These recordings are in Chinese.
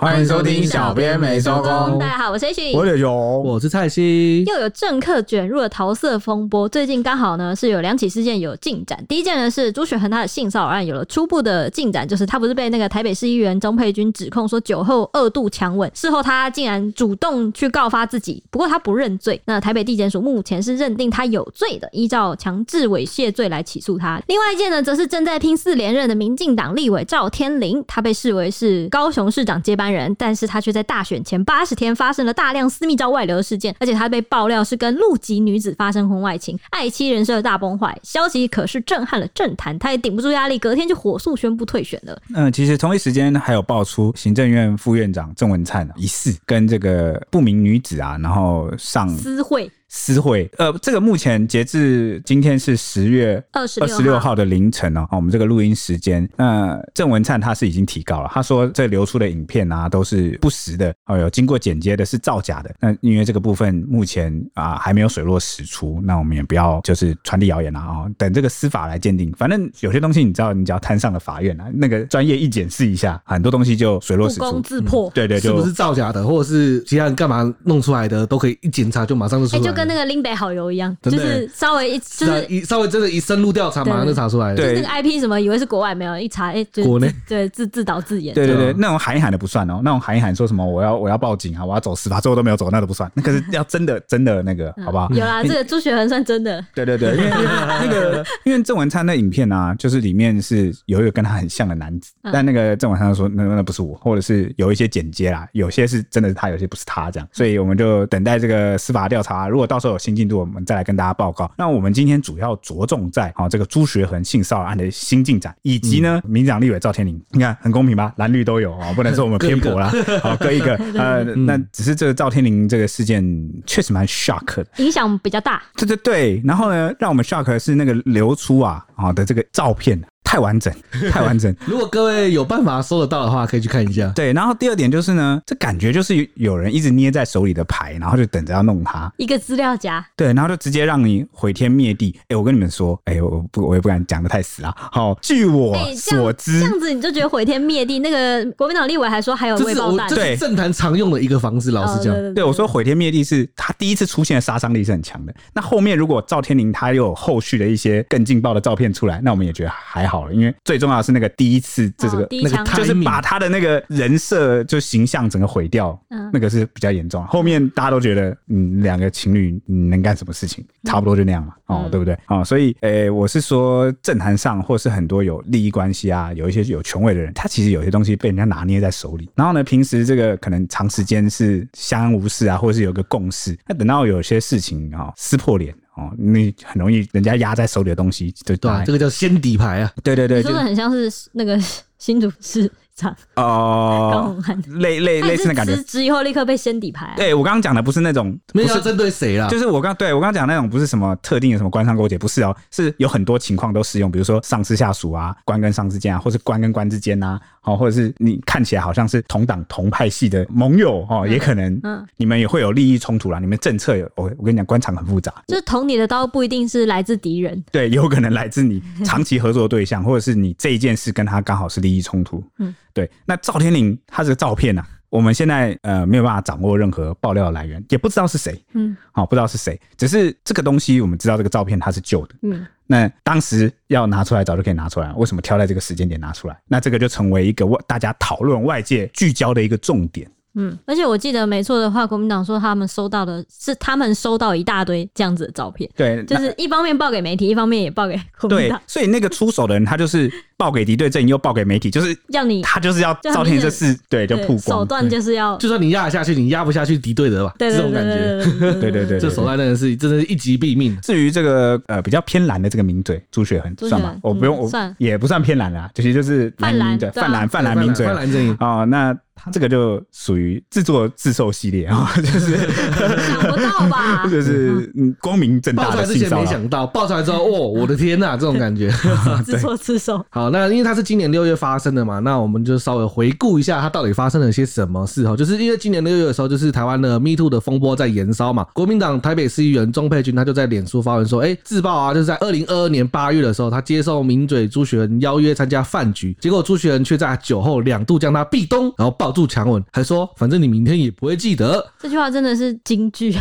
欢迎收听小编没收工。大家好，我是 H，我是有，我是蔡西。又有政客卷入了桃色风波，最近刚好呢是有两起事件有进展。第一件呢是朱雪恒他的性骚扰案有了初步的进展，就是他不是被那个台北市议员钟佩君指控说酒后二度强吻，事后他竟然主动去告发自己，不过他不认罪。那台北地检署目前是认定他有罪的，依照强制猥亵罪来起诉他。另外一件呢，则是正在拼四连任的民进党立委赵天麟，他被视为是高雄市长接班人。人，但是他却在大选前八十天发生了大量私密照外流的事件，而且他被爆料是跟陆籍女子发生婚外情，爱妻人设大崩坏，消息可是震撼了政坛，他也顶不住压力，隔天就火速宣布退选了。嗯，其实同一时间还有爆出行政院副院长郑文灿疑似跟这个不明女子啊，然后上私会。私会，呃，这个目前截至今天是十月二十六号的凌晨哦，我们这个录音时间，那郑文灿他是已经提告了，他说这流出的影片啊都是不实的，哦，有经过剪接的，是造假的。那因为这个部分目前啊还没有水落石出，那我们也不要就是传递谣言了啊，等这个司法来鉴定。反正有些东西你知道，你只要摊上了法院啊，那个专业一检视一下，很多东西就水落石出，自破。嗯、对，对对，是不是造假的，或者是其他人干嘛弄出来的，都可以一检查就马上就出来。欸跟那个林北好友一样，就是稍微一就是一稍微真的，一深入调查，马上就查出来了。对，那个 IP 什么，以为是国外没有，一查哎，国内对自自导自演。对对对，那种喊一喊的不算哦，那种喊一喊说什么我要我要报警啊，我要走司法，最后都没有走，那都不算。那可是要真的真的那个，好不好？有啦，这个朱雪恒算真的。对对对，因为那个因为郑文灿那影片啊，就是里面是有一个跟他很像的男子，但那个郑文灿说那那不是我，或者是有一些剪接啦，有些是真的是他，有些不是他这样，所以我们就等待这个司法调查，如果到时候有新进度，我们再来跟大家报。告。那我们今天主要着重在啊这个朱学恒性骚扰案的新进展，以及呢，民长立委赵天麟，你看很公平吧？蓝绿都有啊，不能说我们偏颇啦。好，各一个。呃，那只是这个赵天麟这个事件确实蛮 shock 的，影响比较大。对对对。然后呢，让我们 shock 的是那个流出啊啊的这个照片。太完整，太完整。如果各位有办法搜得到的话，可以去看一下。对，然后第二点就是呢，这感觉就是有人一直捏在手里的牌，然后就等着要弄它。一个资料夹。对，然后就直接让你毁天灭地。哎，我跟你们说，哎，我不，我也不敢讲的太死啊。好，据我所知，这样子你就觉得毁天灭地。那个国民党立委还说还有未爆弹。对，政坛常用的一个方式，老实讲。对，我说毁天灭地是他第一次出现的杀伤力是很强的。那后面如果赵天林他又有后续的一些更劲爆的照片出来，那我们也觉得还好了，因为最重要。是那个第一次，这这个那个就是把他的那个人设就形象整个毁掉，那个是比较严重。后面大家都觉得，嗯，两个情侣能干什么事情，差不多就那样嘛，哦，对不对？哦，所以，诶，我是说政坛上，或是很多有利益关系啊，有一些有权位的人，他其实有些东西被人家拿捏在手里。然后呢，平时这个可能长时间是相安无事啊，或者是有个共识。那等到有些事情啊撕破脸。哦，你很容易人家压在手里的东西，对对，这个叫先底牌啊，对对对，说的很像是那个 新竹市。哦，类类类似的感觉，职以后立刻被掀底牌。对，我刚刚讲的不是那种，不是针对谁啦，就是我刚对我刚刚讲那种不是什么特定的什么官商勾结，不是哦，是有很多情况都适用，比如说上司下属啊，官跟上之间啊，或是官跟官之间呐，哦，或者是你看起来好像是同党同派系的盟友哦，也可能，嗯，你们也会有利益冲突啦。你们政策有，我我跟你讲，官场很复杂，就是捅你的刀不一定是来自敌人，对，有可能来自你 长期合作的对象，或者是你这一件事跟他刚好是利益冲突，嗯。对，那赵天林他这个照片呢、啊，我们现在呃没有办法掌握任何爆料的来源，也不知道是谁，嗯，好，不知道是谁，只是这个东西我们知道这个照片它是旧的，嗯，那当时要拿出来早就可以拿出来，为什么挑在这个时间点拿出来？那这个就成为一个外大家讨论外界聚焦的一个重点。嗯，而且我记得没错的话，国民党说他们收到的是他们收到一大堆这样子的照片，对，就是一方面报给媒体，一方面也报给国民党。对，所以那个出手的人，他就是报给敌对阵营，又报给媒体，就是要你，他就是要赵天麟这事，对，就曝光。手段就是要，就算你压得下去，你压不下去敌对的吧？这种感觉，对对对，这手段真的是真的是一击毙命。至于这个呃比较偏蓝的这个名嘴朱雪恒，算吗？我不用，我也不算偏蓝啦，其实就是泛蓝的泛蓝泛蓝名嘴，泛蓝阵营啊，那。他这个就属于自作自受系列啊，就是 想不到吧？就是嗯，光明正大的。爆出来之前没想到，爆出来之后，哦，我的天呐，这种感觉，自作自受。好，那因为它是今年六月发生的嘛，那我们就稍微回顾一下它到底发生了些什么事哈。就是因为今年六月的时候，就是台湾的 Me Too 的风波在延烧嘛，国民党台北市议员钟佩君他就在脸书发文说，哎，自曝啊，就是在二零二二年八月的时候，他接受名嘴朱学恒邀约参加饭局，结果朱学恒却在酒后两度将他壁咚，然后抱住强吻，还说反正你明天也不会记得。这句话真的是金句，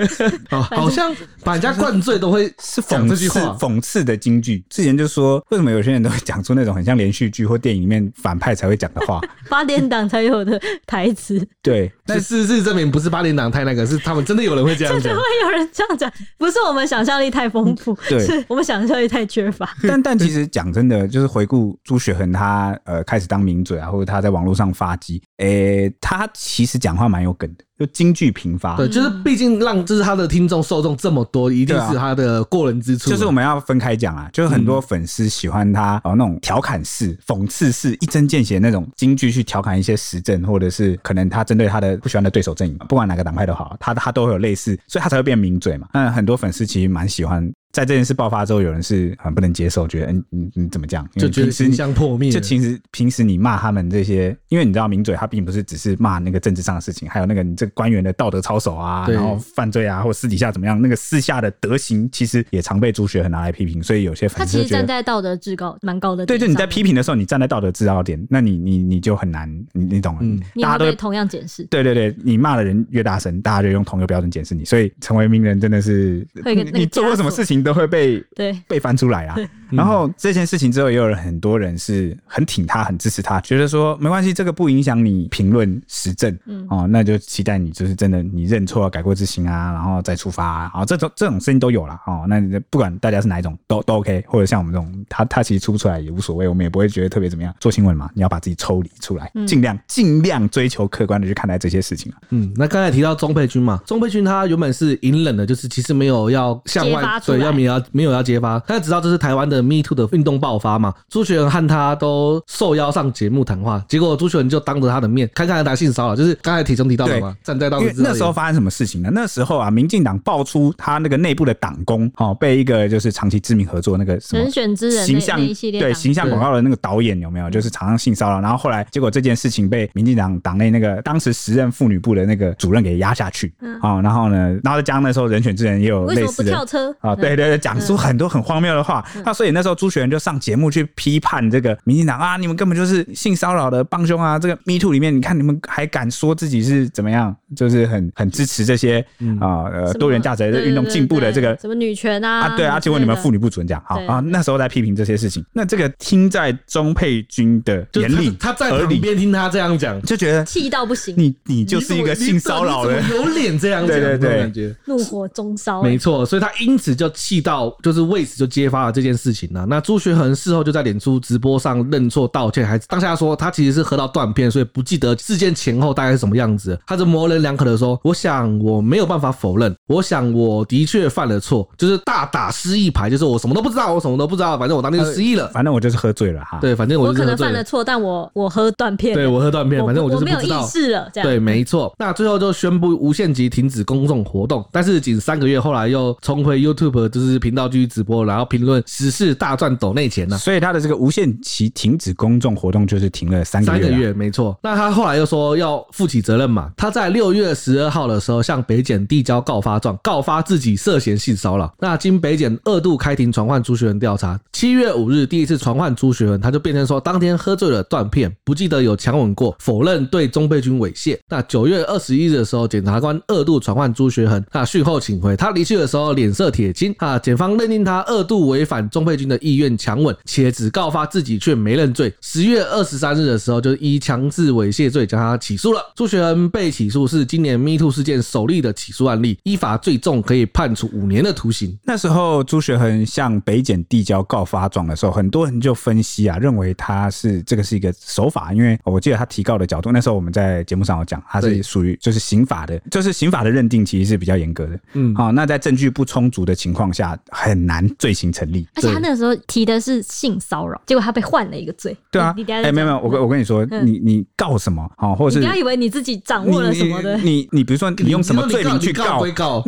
好像把人家灌醉都会是讽刺讽刺的京剧。之前就说为什么有些人都会讲出那种很像连续剧或电影里面反派才会讲的话，八点档才有的台词。对，但事实证明不是八点档太那个，是他们真的有人会这样讲，真的会有人这样讲，不是我们想象力太丰富，对，是我们想象力太缺乏。但但其实讲真的，就是回顾朱雪恒他呃开始当名嘴啊，或者他在网络上发迹，诶、欸，他其实讲话蛮有梗的。就京剧频发，对，就是毕竟让就是他的听众受众这么多，一定是他的过人之处。就是我们要分开讲啊，就是很多粉丝喜欢他哦那种调侃式、讽刺式、一针见血那种京剧去调侃一些时政，或者是可能他针对他的不喜欢的对手阵营，不管哪个党派都好，他他都会有类似，所以他才会变名嘴嘛。那很多粉丝其实蛮喜欢。在这件事爆发之后，有人是很不能接受，觉得嗯你你怎么讲？就觉得形象破灭。就其实平时你骂他们这些，因为你知道名嘴他并不是只是骂那个政治上的事情，还有那个你这个官员的道德操守啊，然后犯罪啊，或私底下怎么样，那个私下的德行，其实也常被朱学恒拿来批评。所以有些粉丝他其实站在道德制高蛮高的。对，就你在批评的时候，你站在道德制高点，那你你你就很难，你你懂？嗯，大家都同样检视。对对对，你骂的人越大声，大家就用同一个标准检视你。所以成为名人真的是，你做过什么事情都会被。对，被翻出来啊！然后这件事情之后，也有人很多人是很挺他，很支持他，觉得说没关系，这个不影响你评论时政，嗯哦，那就期待你就是真的你认错、改过自新啊，然后再出发啊，好，这种这种声音都有了哦。那不管大家是哪一种，都都 OK，或者像我们这种，他他其实出不出来也无所谓，我们也不会觉得特别怎么样。做新闻嘛，你要把自己抽离出来，尽量尽量追求客观的去看待这些事情啊。嗯，那刚才提到钟佩君嘛，钟佩君他原本是隐忍的，就是其实没有要向外对，要没有要没有要揭发，他知道这是台湾的 Me Too 的运动。爆发嘛？朱学恒和他都受邀上节目谈话，结果朱学恒就当着他的面，看看他性骚扰，就是刚才体中提到的嘛。站在道德制高点。那时候发生什么事情呢？那时候啊，民进党爆出他那个内部的党工哦，被一个就是长期知名合作那个什么人选之人形象对形象广告的那个导演有没有？就是常常性骚扰，然后后来结果这件事情被民进党党内那个当时时任妇女部的那个主任给压下去啊。然后呢，然后再加上那时候人选之人也有类似的跳车啊，对对对，讲出很多很荒谬的话。那所以那时候朱学仁就上节目去批判这个民进党啊，你们根本就是性骚扰的帮凶啊！这个 Me Too 里面，你看你们还敢说自己是怎么样，就是很很支持这些啊呃多元价值的运动进步的这个什么女权啊啊对啊，结果你们妇女部主任讲好啊，那时候在批评这些事情，那这个听在钟佩君的眼里，他在旁边听他这样讲，就觉得气到不行。你你就是一个性骚扰的，有脸这样讲，对对对，怒火中烧，没错，所以他因此就气到，就是为此就揭发了这件事情了。那朱学恒事后就在脸书直播上认错道歉，还当下说他其实是喝到断片，所以不记得事件前后大概是什么样子。他就模棱两可的说：“我想我没有办法否认，我想我的确犯了错，就是大打失忆牌，就是我什么都不知道，我什么都不知道，反正我当天就失忆了，反正我就是喝醉了哈。对，反正我，我可能犯了错，但我我喝断片，对我喝断片，反正我就是不知道，我没有意识了，这样对，没错。那最后就宣布无限期停止公众活动，但是仅三个月后来又重回 YouTube 就是频道继续直播，然后评论时事大赚抖内钱呢。所以他的这个无限期。停止公众活动就是停了三个月，三个月没错。那他后来又说要负起责任嘛？他在六月十二号的时候向北检递交告发状，告发自己涉嫌性骚扰。那经北检二度开庭传唤朱学恒调查，七月五日第一次传唤朱学恒，他就辩称说当天喝醉了断片，不记得有强吻过，否认对钟沛君猥亵。那九月二十一日的时候，检察官二度传唤朱学恒，那讯后请回。他离去的时候脸色铁青啊，检方认定他二度违反钟沛君的意愿强吻，且只告发自己却没认罪。十月二十三日的时候，就是依强制猥亵罪将他起诉了。朱学恒被起诉是今年 Me Too 事件首例的起诉案例，依法最重可以判处五年的徒刑。那时候朱学恒向北检递交告发状的时候，很多人就分析啊，认为他是这个是一个手法，因为我记得他提告的角度，那时候我们在节目上有讲，他是属于就是刑法的，就是刑法的认定其实是比较严格的。嗯，好，那在证据不充足的情况下，很难罪行成立。而且他那那个时候提的是性骚扰，结果他被换了一个罪。对啊，哎，没有没有，我跟我跟你说，你你告什么啊？或者是你不要以为你自己掌握了什么的，你你比如说你用什么罪名去告？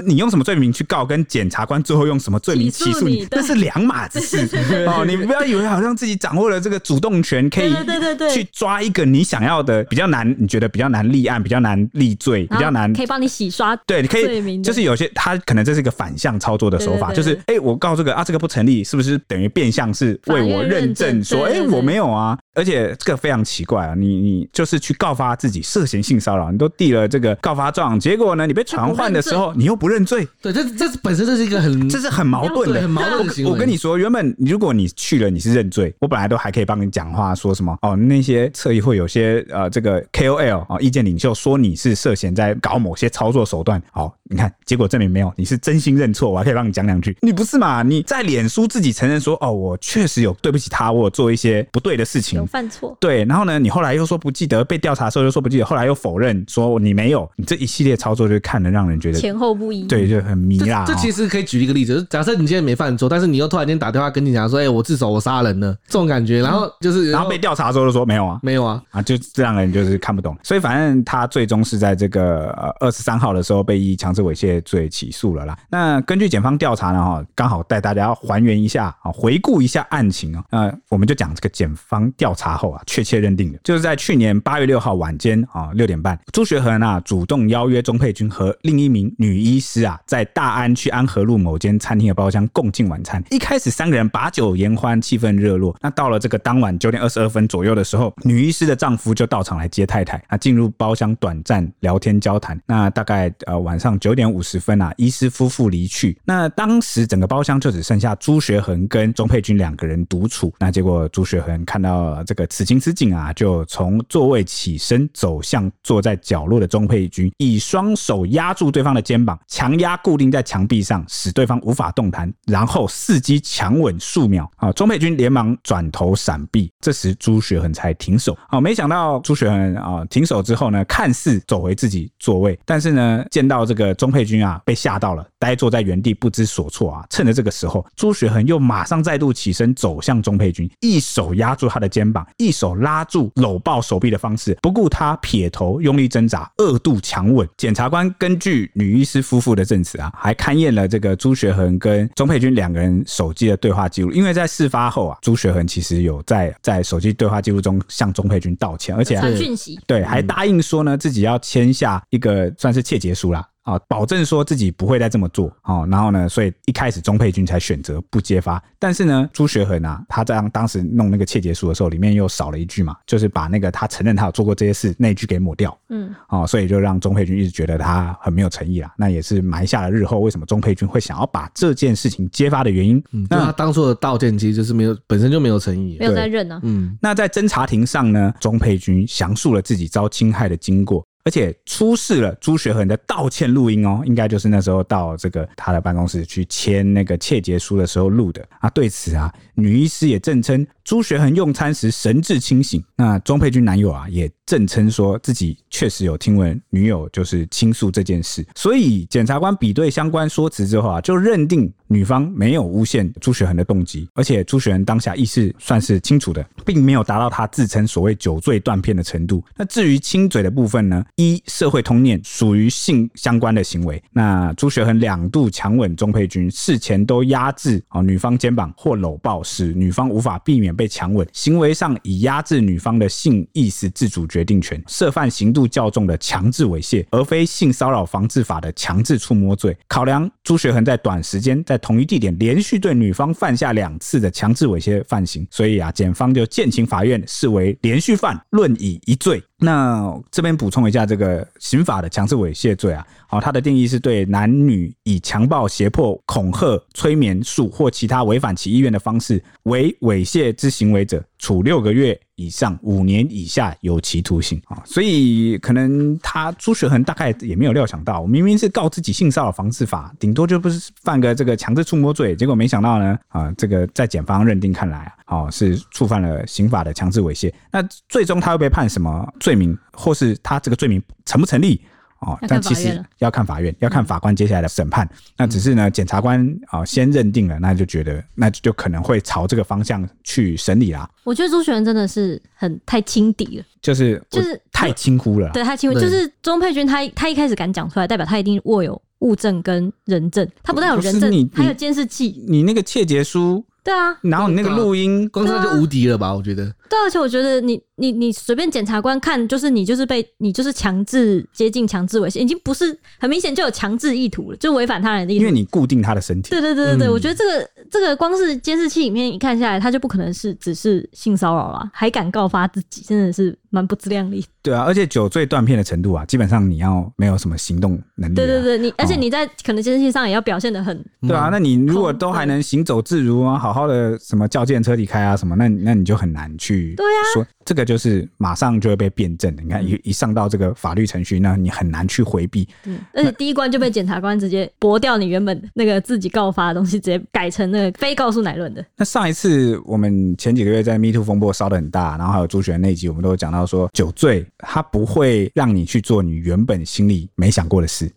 你用什么罪名去告？跟检察官最后用什么罪名起诉你？那是两码子事 哦。你不要以为好像自己掌握了这个主动权，可以对对对去抓一个你想要的比较难，你觉得比较难立案、比较难立罪、比较难，可以帮你洗刷。对，你可以就是有些他可能这是一个反向操作的手法，就是哎，我告这个啊，这个不成立，是不是等于变相是为我认证说，哎，我没有啊？而且这个非常奇怪啊，你你就是去告发自己涉嫌性骚扰，你都递了这个告发状，结果呢，你被传唤的时候，你又不认罪。对，这这本身这是一个很这是很矛盾的，很矛盾的行为。我跟你说，原本如果你去了，你是认罪，我本来都还可以帮你讲话，说什么哦，那些侧翼会有些呃这个 KOL 啊，意见领袖说你是涉嫌在搞某些操作手段，好，你看结果证明没有，你是真心认错，我还可以帮你讲两句。你不是嘛？你在脸书自己承认说哦，我确实有对不起他，我有做一些不对的事情。犯错对，然后呢，你后来又说不记得，被调查的时候又说不记得，后来又否认说你没有，你这一系列操作就看得让人觉得前后不一，对，就很迷啦。这其实可以举一个例子，假设你今天没犯错，但是你又突然间打电话跟你讲说，哎，我自首，我杀人了，这种感觉，然后就是，然后被调查时候就说没有啊，没有啊，啊，就这让人就是看不懂。所以反正他最终是在这个呃二十三号的时候被一强是猥亵罪起诉了啦。那根据检方调查呢，哈，刚好带大家还原一下啊，回顾一下案情啊，那我们就讲这个检方调查后啊，确切。认定的，就是在去年八月六号晚间啊六点半，朱学恒啊主动邀约钟佩君和另一名女医师啊，在大安区安和路某间餐厅的包厢共进晚餐。一开始三个人把酒言欢，气氛热络。那到了这个当晚九点二十二分左右的时候，女医师的丈夫就到场来接太太啊，进入包厢短暂聊天交谈。那大概呃晚上九九点五十分啊，医师夫妇离去。那当时整个包厢就只剩下朱学恒跟钟佩君两个人独处。那结果朱学恒看到这个此情此景。啊，就从座位起身，走向坐在角落的钟佩君，以双手压住对方的肩膀，强压固定在墙壁上，使对方无法动弹，然后伺机强吻数秒。啊，钟佩君连忙转头闪避，这时朱学恒才停手。啊，没想到朱学恒啊停手之后呢，看似走回自己座位，但是呢，见到这个钟佩君啊被吓到了，呆坐在原地不知所措啊。趁着这个时候，朱学恒又马上再度起身走向钟佩君，一手压住他的肩膀，一手拉。住、搂抱手臂的方式，不顾他撇头、用力挣扎、二度强吻。检察官根据女医师夫妇的证词啊，还勘验了这个朱学恒跟钟佩君两个人手机的对话记录。因为在事发后啊，朱学恒其实有在在手机对话记录中向钟佩君道歉，而且还讯息，对，还答应说呢自己要签下一个算是窃结书啦。啊，保证说自己不会再这么做，哦，然后呢，所以一开始钟佩君才选择不揭发，但是呢，朱学恒啊，他在当时弄那个窃结书的时候，里面又少了一句嘛，就是把那个他承认他有做过这些事那一句给抹掉，嗯，哦，所以就让钟佩君一直觉得他很没有诚意啦，那也是埋下了日后为什么钟佩君会想要把这件事情揭发的原因。嗯，那他当初的道歉其实就是没有，本身就没有诚意，没有在认呢。嗯，那在侦查庭上呢，钟佩君详述了自己遭侵害的经过。而且出示了朱学恒的道歉录音哦，应该就是那时候到这个他的办公室去签那个窃结书的时候录的啊。对此啊，女医师也证称朱学恒用餐时神志清醒。那钟佩君男友啊也证称说自己确实有听闻女友就是倾诉这件事。所以检察官比对相关说辞之后啊，就认定女方没有诬陷朱学恒的动机，而且朱学恒当下意识算是清楚的，并没有达到他自称所谓酒醉断片的程度。那至于亲嘴的部分呢？一社会通念属于性相关的行为，那朱学恒两度强吻钟佩君，事前都压制啊女方肩膀或搂抱，使女方无法避免被强吻，行为上以压制女方的性意识自主决定权，涉犯刑度较重的强制猥亵，而非性骚扰防治法的强制触摸罪。考量朱学恒在短时间在同一地点连续对女方犯下两次的强制猥亵犯行，所以啊，检方就建请法院视为连续犯，论以一罪。那这边补充一下，这个刑法的强制猥亵罪啊，好，它的定义是对男女以强暴、胁迫、恐吓、催眠术或其他违反其意愿的方式为猥亵之行为者，处六个月以上五年以下有期徒刑啊。所以可能他朱学恒大概也没有料想到，明明是告自己性骚扰防治法，顶多就不是犯个这个强制触摸罪，结果没想到呢，啊，这个在检方认定看来啊。哦，是触犯了刑法的强制猥亵。那最终他会被判什么罪名，或是他这个罪名成不成立？哦，但其实要看法院，要看法官接下来的审判。那只是呢，检察官啊先认定了，那就觉得那就可能会朝这个方向去审理啦。我觉得朱学仁真的是很太轻敌了，就是就是太轻忽了。对，太轻忽，就是钟佩君他他一开始敢讲出来，代表他一定握有物证跟人证，他不但有人证，还有监视器。你那个窃结书。对啊，然后你那个录音，光这就无敌了吧？我觉得。对，而且我觉得你你你随便检察官看，就是你就是被你就是强制接近、强制猥亵，已经不是很明显就有强制意图了，就违反他人的意图。因为你固定他的身体。对对对对对，嗯、我觉得这个这个光是监视器里面一看下来，他就不可能是只是性骚扰了，还敢告发自己，真的是蛮不自量力。对啊，而且酒醉断片的程度啊，基本上你要没有什么行动能力、啊。对对对，你而且你在可能监视器上也要表现的很。对啊，那你如果都还能行走自如啊，好好的什么叫见车离开啊什么，那那你就很难去对啊说这个就是马上就会被辩证的。你看一一上到这个法律程序，那你很难去回避。嗯，而且第一关就被检察官直接驳掉你原本那个自己告发的东西，直接改成那个非告诉乃论的。那上一次我们前几个月在 Me Too 风波烧的很大，然后还有朱学恒那一集，我们都有讲到说酒醉他不会让你去做你原本心里没想过的事，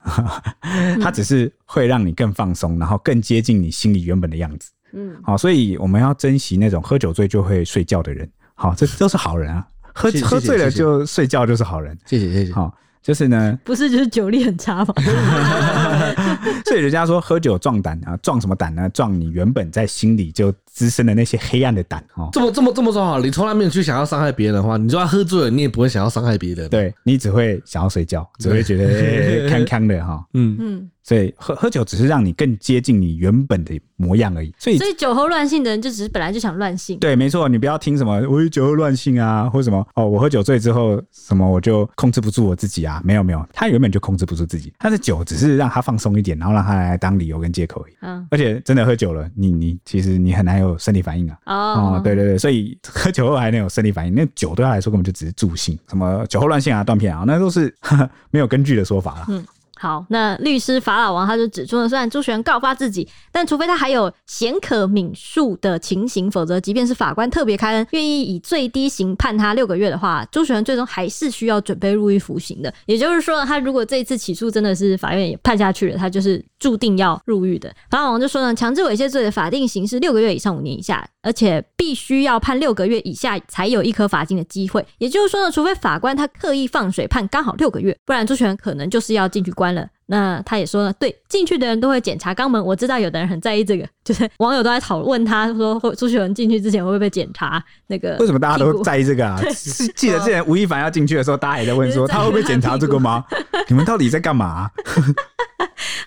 他只是会让你更放松，然后更接近你心里原本的样子。嗯，好，所以我们要珍惜那种喝酒醉就会睡觉的人。好，这 都是好人啊。喝谢谢喝醉了就睡觉就是好人。谢谢谢谢。好，就是呢，不是就是酒力很差吗？所以人家说喝酒壮胆啊，壮什么胆呢？壮你原本在心里就滋生的那些黑暗的胆哦。这么这么这么说好，你从来没有去想要伤害别人的话，你就算喝醉了，你也不会想要伤害别人。对，你只会想要睡觉，只会觉得康康的哈。嗯嗯。所以喝喝酒只是让你更接近你原本的模样而已。所以所以酒后乱性的人就只是本来就想乱性。对，没错，你不要听什么我酒后乱性啊，或者什么哦，我喝酒醉之后什么我就控制不住我自己啊，没有没有，他原本就控制不住自己，他的酒只是让他放松一点，然后让他来当理由跟借口而已。嗯。而且真的喝酒了，你你其实你很难有生理反应啊。哦。哦，对对对，所以喝酒后还能有生理反应，那酒对他来说根本就只是助兴，什么酒后乱性啊、断片啊，那都是 没有根据的说法啦。嗯。好，那律师法老王他就指出了，虽然朱学恒告发自己，但除非他还有显可悯恕的情形，否则即便是法官特别开恩，愿意以最低刑判他六个月的话，朱学恒最终还是需要准备入狱服刑的。也就是说，他如果这一次起诉真的是法院也判下去了，他就是注定要入狱的。法老王就说呢，强制猥亵罪的法定刑是六个月以上五年以下，而且必须要判六个月以下才有一颗罚金的机会。也就是说呢，除非法官他刻意放水判刚好六个月，不然朱学恒可能就是要进去关了。那他也说了，对，进去的人都会检查肛门。我知道有的人很在意这个，就是网友都在讨论他说，朱学文进去之前会不会被检查那个？为什么大家都在意这个啊？是 记得之前吴亦凡要进去的时候，大家也在问说他会不会检查这个吗？你们到底在干嘛啊？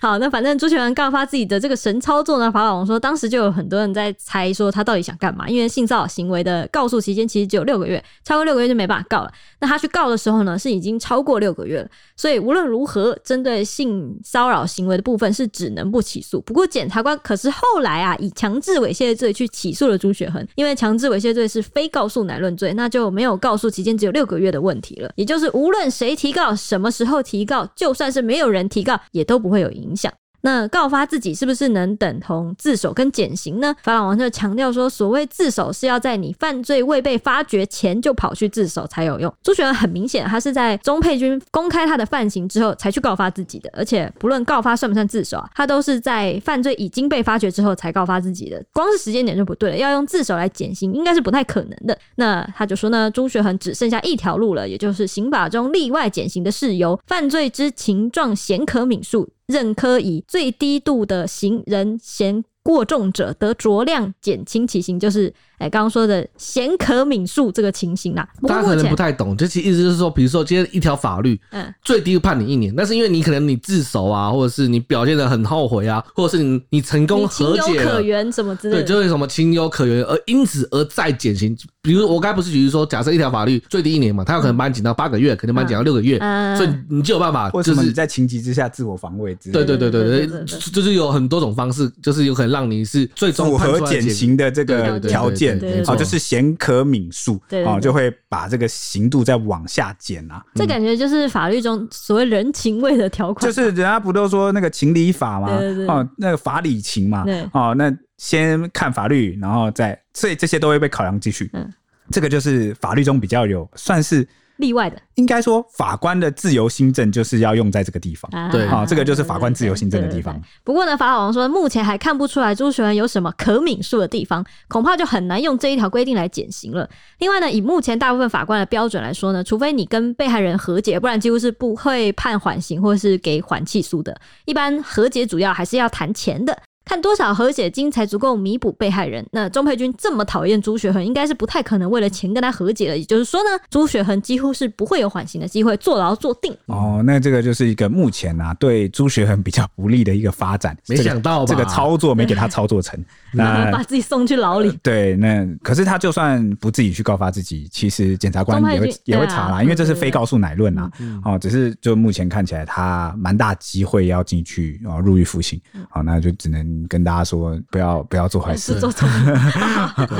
好，那反正朱学文告发自己的这个神操作呢，法老王说，当时就有很多人在猜说他到底想干嘛，因为性骚扰行为的告诉期间其实只有六个月，超过六个月就没办法告了。那他去告的时候呢，是已经超过六个月了，所以无论如何，针对性骚扰行为的部分是只能不起诉。不过检察官可是后来啊，以强制猥亵罪去起诉了朱雪恒，因为强制猥亵罪是非告诉乃论罪，那就没有告诉期间只有六个月的问题了。也就是无论谁提告，什么时候提告，就算是没有人提告，也都不会有影响。那告发自己是不是能等同自首跟减刑呢？法老王就强调说，所谓自首是要在你犯罪未被发觉前就跑去自首才有用。朱学恒很明显，他是在钟沛君公开他的犯行之后才去告发自己的，而且不论告发算不算自首啊，他都是在犯罪已经被发觉之后才告发自己的。光是时间点就不对了，要用自首来减刑，应该是不太可能的。那他就说呢，朱学恒只剩下一条路了，也就是刑法中例外减刑的事由，犯罪之情状显可悯恕。认科以最低度的行人嫌过重者，得酌量减轻其刑，就是。哎，刚刚说的贤可敏恕这个情形啦，大家可能不太懂，就其实意思就是说，比如说今天一条法律，嗯，最低判你一年，但是因为你可能你自首啊，或者是你表现的很后悔啊，或者是你你成功和解了，情有可原什么之类的，对，就是什么情有可原，而因此而再减刑。比如我刚才不是举例说，假设一条法律最低一年嘛，他有可能把你减到八个月，可能把你减到六个月，嗯，所以你就有办法，就是你在情急之下自我防卫之类的，对对对对对，就是有很多种方式，就是有可能让你是最终符合减刑的这个条件，好，就是。咸可悯恕，对，对，对，就会把这个刑度再往下减啊。这感觉就是法律中所谓人情味的条款，就是人家不都说那个情理法吗？哦，那个法理情嘛。哦，那先看法律，然后再，所以这些都会被考量进去。嗯，这个就是法律中比较有算是例外的。应该说，法官的自由新政就是要用在这个地方。对啊，这个就是法官自由新政的地方。不过呢，法老王说，目前还看不出来朱学文有什么可敏恕的地方，恐怕就很难用这一条规定来减刑了。另外呢，以目前大部分法官的标准来说呢，除非你跟被害人和解，不然几乎是不会判缓刑或是给缓起诉的。一般和解主要还是要谈钱的。看多少和解金才足够弥补被害人？那钟佩君这么讨厌朱学恒，应该是不太可能为了钱跟他和解了。也就是说呢，朱学恒几乎是不会有缓刑的机会，坐牢坐定。哦，那这个就是一个目前啊对朱学恒比较不利的一个发展。没想到吧，这个操作没给他操作成，那 把自己送去牢里。对，那可是他就算不自己去告发自己，其实检察官也会也会查啦，因为这是非告诉乃论啊。哦，只是就目前看起来他蛮大机会要进去哦入狱服刑。好，那就只能。跟大家说，不要不要做坏事，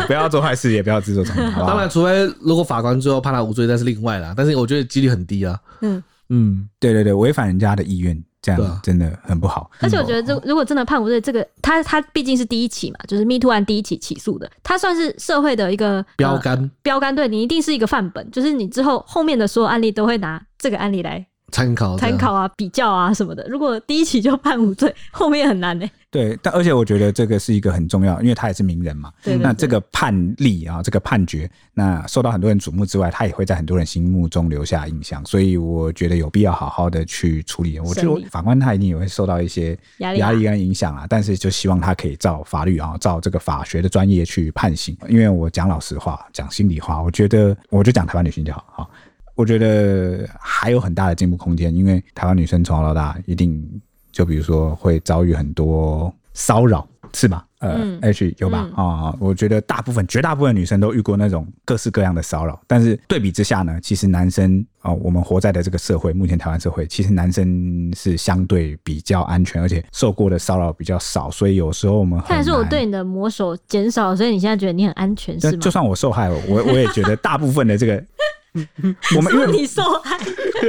不要做坏事，也不要自作聪明。当然，除非如果法官最后判他无罪，那是另外啦。但是我觉得几率很低啊。嗯嗯，对对对，违反人家的意愿，这样真的很不好。而且我觉得，如果真的判无罪，这个他他毕竟是第一起嘛，就是 Me Too 案第一起起诉的，他算是社会的一个标杆。标杆，对，你一定是一个范本，就是你之后后面的所有案例都会拿这个案例来。参考参考啊，比较啊什么的。如果第一起就判无罪，后面很难呢、欸。对，但而且我觉得这个是一个很重要，因为他也是名人嘛。对。那这个判例啊，这个判决，那受到很多人瞩目之外，他也会在很多人心目中留下印象。所以我觉得有必要好好的去处理。我觉得法官他一定也会受到一些压力跟影响啊。但是就希望他可以照法律啊，照这个法学的专业去判刑。因为我讲老实话，讲心里话，我觉得我就讲台湾女性就好哈。我觉得还有很大的进步空间，因为台湾女生从小到大一定就比如说会遭遇很多骚扰，是吧？呃、嗯、H 有吧？啊、嗯哦，我觉得大部分、绝大部分女生都遇过那种各式各样的骚扰，但是对比之下呢，其实男生啊、哦，我们活在的这个社会，目前台湾社会，其实男生是相对比较安全，而且受过的骚扰比较少，所以有时候我们看来是我对你的魔手减少，所以你现在觉得你很安全是吗？就算我受害了，我我也觉得大部分的这个。我们因为你受害，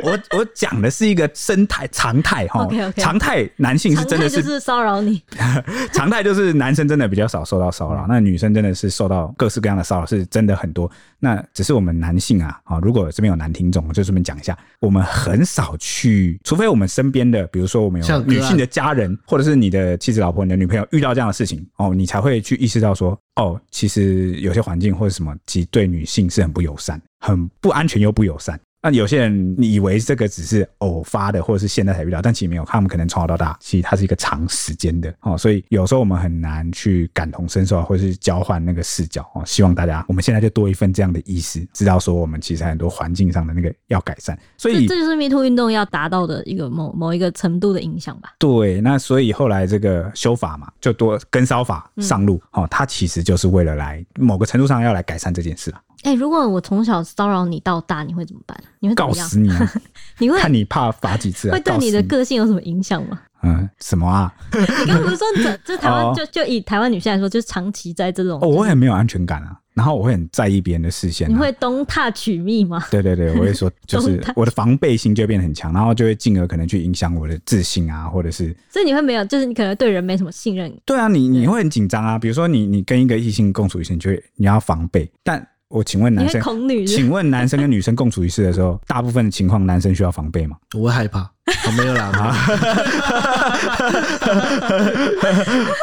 我我讲的是一个生态常态哈。Okay, okay. 常态男性是真的是是骚扰你，常态就是男生真的比较少受到骚扰，那女生真的是受到各式各样的骚扰，是真的很多。那只是我们男性啊，啊，如果这边有男听众，我就这边讲一下，我们很少去，除非我们身边的，比如说我们有女性的家人，或者是你的妻子、老婆、你的女朋友遇到这样的事情哦，你才会去意识到说，哦，其实有些环境或者什么，其实对女性是很不友善。很不安全又不友善。那有些人以为这个只是偶发的，或者是现在才遇到，但其实没有，他们可能从小到大，其实它是一个长时间的哦。所以有时候我们很难去感同身受，或者是交换那个视角哦。希望大家我们现在就多一份这样的意识，知道说我们其实很多环境上的那个要改善。所以这就是 MeToo 运动要达到的一个某某一个程度的影响吧。对，那所以后来这个修法嘛，就多跟骚法上路哦，它其实就是为了来某个程度上要来改善这件事啊。哎、欸，如果我从小骚扰你到大，你会怎么办？你会告死你啊！你会 看你怕罚几次啊？会对你的个性有什么影响吗？嗯，什么啊？你刚不是说这这台湾就就以台湾女性来说，就长期在这种……哦，我很没有安全感啊，然后我会很在意别人的视线、啊。你会东踏取蜜吗？对对对，我会说，就是我的防备心就会变得很强，然后就会进而可能去影响我的自信啊，或者是……所以你会没有，就是你可能对人没什么信任。对啊，你你会很紧张啊，比如说你你跟一个异性共处一室，你就会你要防备，但。我请问男生，请问男生跟女生共处一室的时候，大部分的情况男生需要防备吗？我会害怕，我没有啦。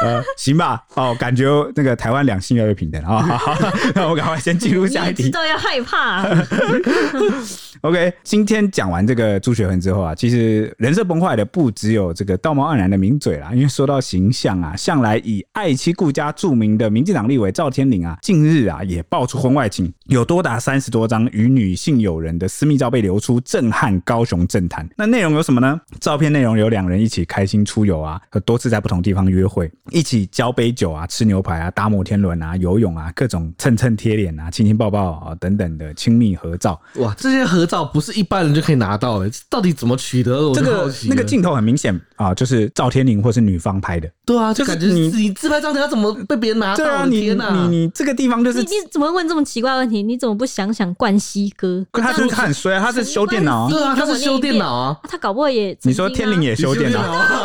呃，行吧，哦，感觉那个台湾两性要有平等啊。好，好，好，那我赶快先进入下一题。知道要害怕、啊。OK，今天讲完这个朱雪恒之后啊，其实人设崩坏的不只有这个道貌岸然的名嘴啦，因为说到形象啊，向来以爱妻顾家著名的民进党立委赵天麟啊，近日啊也爆出婚外情，有多达三十多张与女性友人的私密照被流出，震撼高雄政坛。那内容有什么呢？照片内容有两人一起开心出游啊，和多次在不同地方约会，一起交杯酒啊，吃牛排啊，搭摩天轮啊，游泳啊，各种蹭蹭贴脸啊，亲亲抱抱啊等等的亲密合照。哇，这些合照。不是一般人就可以拿到的，到底怎么取得？这个那个镜头很明显啊，就是赵天林或是女方拍的。对啊，就感觉你你自拍照片要怎么被别人拿到？对啊，你你你这个地方就是你你怎么会问这么奇怪的问题？你怎么不想想冠希哥？他是不是很衰啊？他是修电脑，对啊，他是修电脑啊。他搞不会也、啊？你说天灵也修电脑？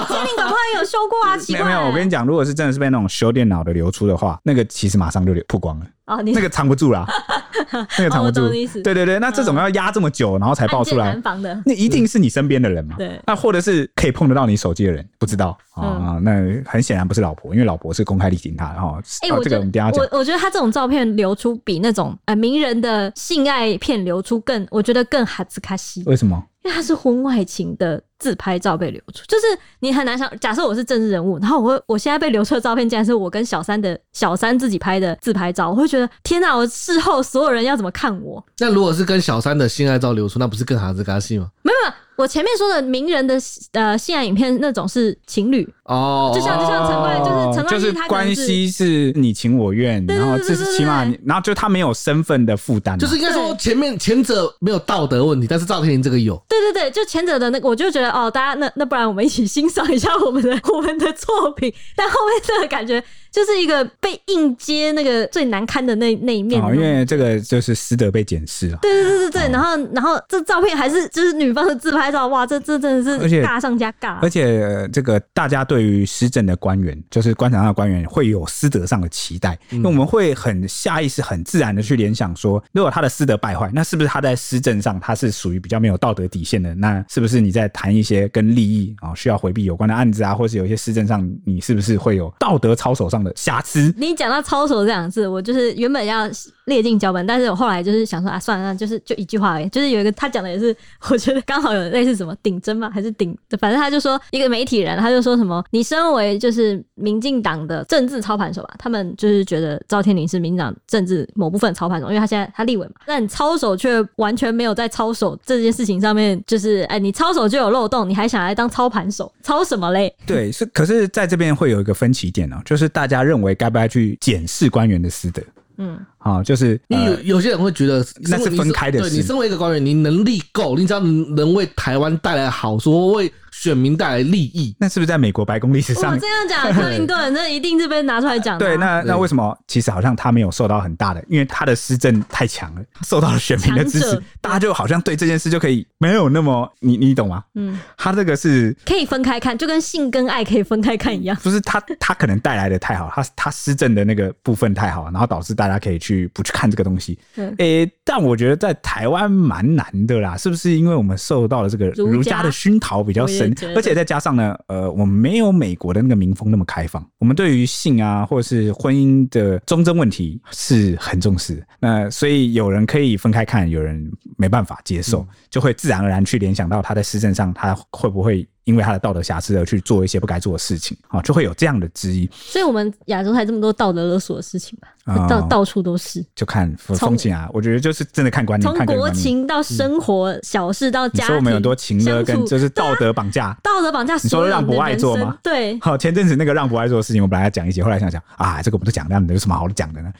天灵搞不好也有修过啊？奇怪、欸，没有没有，我跟你讲，如果是真的是被那种修电脑的流出的话，那个其实马上就曝光了。哦，你那个藏不住啦，那个藏不住。哦、对对对，那这种要压这么久，然后才爆出来，那一定是你身边的人嘛？对，那或者是可以碰得到你手机的人，不知道啊、嗯哦？那很显然不是老婆，因为老婆是公开力挺他的哈。哎、欸，我这个我们等下讲。我我觉得他这种照片流出比那种呃名人的性爱片流出更，我觉得更哈兹卡西。为什么？因为他是婚外情的自拍照被流出，就是你很难想。假设我是政治人物，然后我会我现在被流出的照片，竟然是我跟小三的小三自己拍的自拍照，我会觉得天哪！我事后所有人要怎么看我？那如果是跟小三的性爱照流出，那不是更哈兹嘎西吗？没有。我前面说的名人的呃性爱影片那种是情侣哦，就像就像陈冠，就是陈冠希，就是关系是你情我愿，然后这是起码，然后就他没有身份的负担，就是应该说前面前者没有道德问题，但是赵天林这个有。对对对，就前者的那个，我就觉得哦，大家那那不然我们一起欣赏一下我们的我们的作品，但后面这个感觉。就是一个被硬接那个最难堪的那那一面，哦，因为这个就是师德被检视了。对对对对对，然后然后这照片还是就是女方的自拍照，哇，这这真的是尬上加尬。而且这个大家对于施政的官员，就是官场上的官员，会有师德上的期待，因为我们会很下意识、很自然的去联想说，如果他的师德败坏，那是不是他在施政上他是属于比较没有道德底线的？那是不是你在谈一些跟利益啊需要回避有关的案子啊，或是有一些施政上你是不是会有道德操守上瑕疵？你讲到操守这两个字，我就是原本要列进脚本，但是我后来就是想说啊，算了，就是就一句话而已。就是有一个他讲的也是，我觉得刚好有类似什么顶针吗？还是顶？反正他就说一个媒体人，他就说什么，你身为就是民进党的政治操盘手吧，他们就是觉得赵天麟是民进党政治某部分操盘手，因为他现在他立委嘛，但你操守却完全没有在操守这件事情上面，就是哎，你操守就有漏洞，你还想来当操盘手，操什么嘞？对，是，可是在这边会有一个分歧点哦，就是大家认为该不该去检视官员的私德？嗯，好，就是你有有些人会觉得那是分开的事。对，你身为一个官员，你能力够，你只要能为台湾带来好处，为选民带来利益，那是不是在美国白宫历史上？我这样讲，克林顿那一定是被拿出来讲的。对，那那为什么？其实好像他没有受到很大的，因为他的施政太强了，受到了选民的支持，大家就好像对这件事就可以没有那么你你懂吗？嗯，他这个是可以分开看，就跟性跟爱可以分开看一样。不是他他可能带来的太好，他他施政的那个部分太好，然后导致大家可以去不去看这个东西。诶、欸，但我觉得在台湾蛮难的啦，是不是？因为我们受到了这个儒家的熏陶比较深，而且再加上呢，呃，我们没有美国的那个民风那么开放，我们对于性啊或者是婚姻的忠贞问题是很重视。那所以有人可以分开看，有人没办法接受，就会自然而然去联想到他在施政上他会不会。因为他的道德瑕疵而去做一些不该做的事情，啊，就会有这样的质疑。所以，我们亚洲才这么多道德勒索的事情吧？到到处都是。就看风景啊，我觉得就是真的看观念。从国情到生活小事到家庭，你说我们有很多情勒跟就是道德绑架，道德绑架。你说让博爱做吗？对。好，前阵子那个让博爱做的事情，我本来要讲一些，后来想想啊，这个我们都讲那有什么好讲的呢？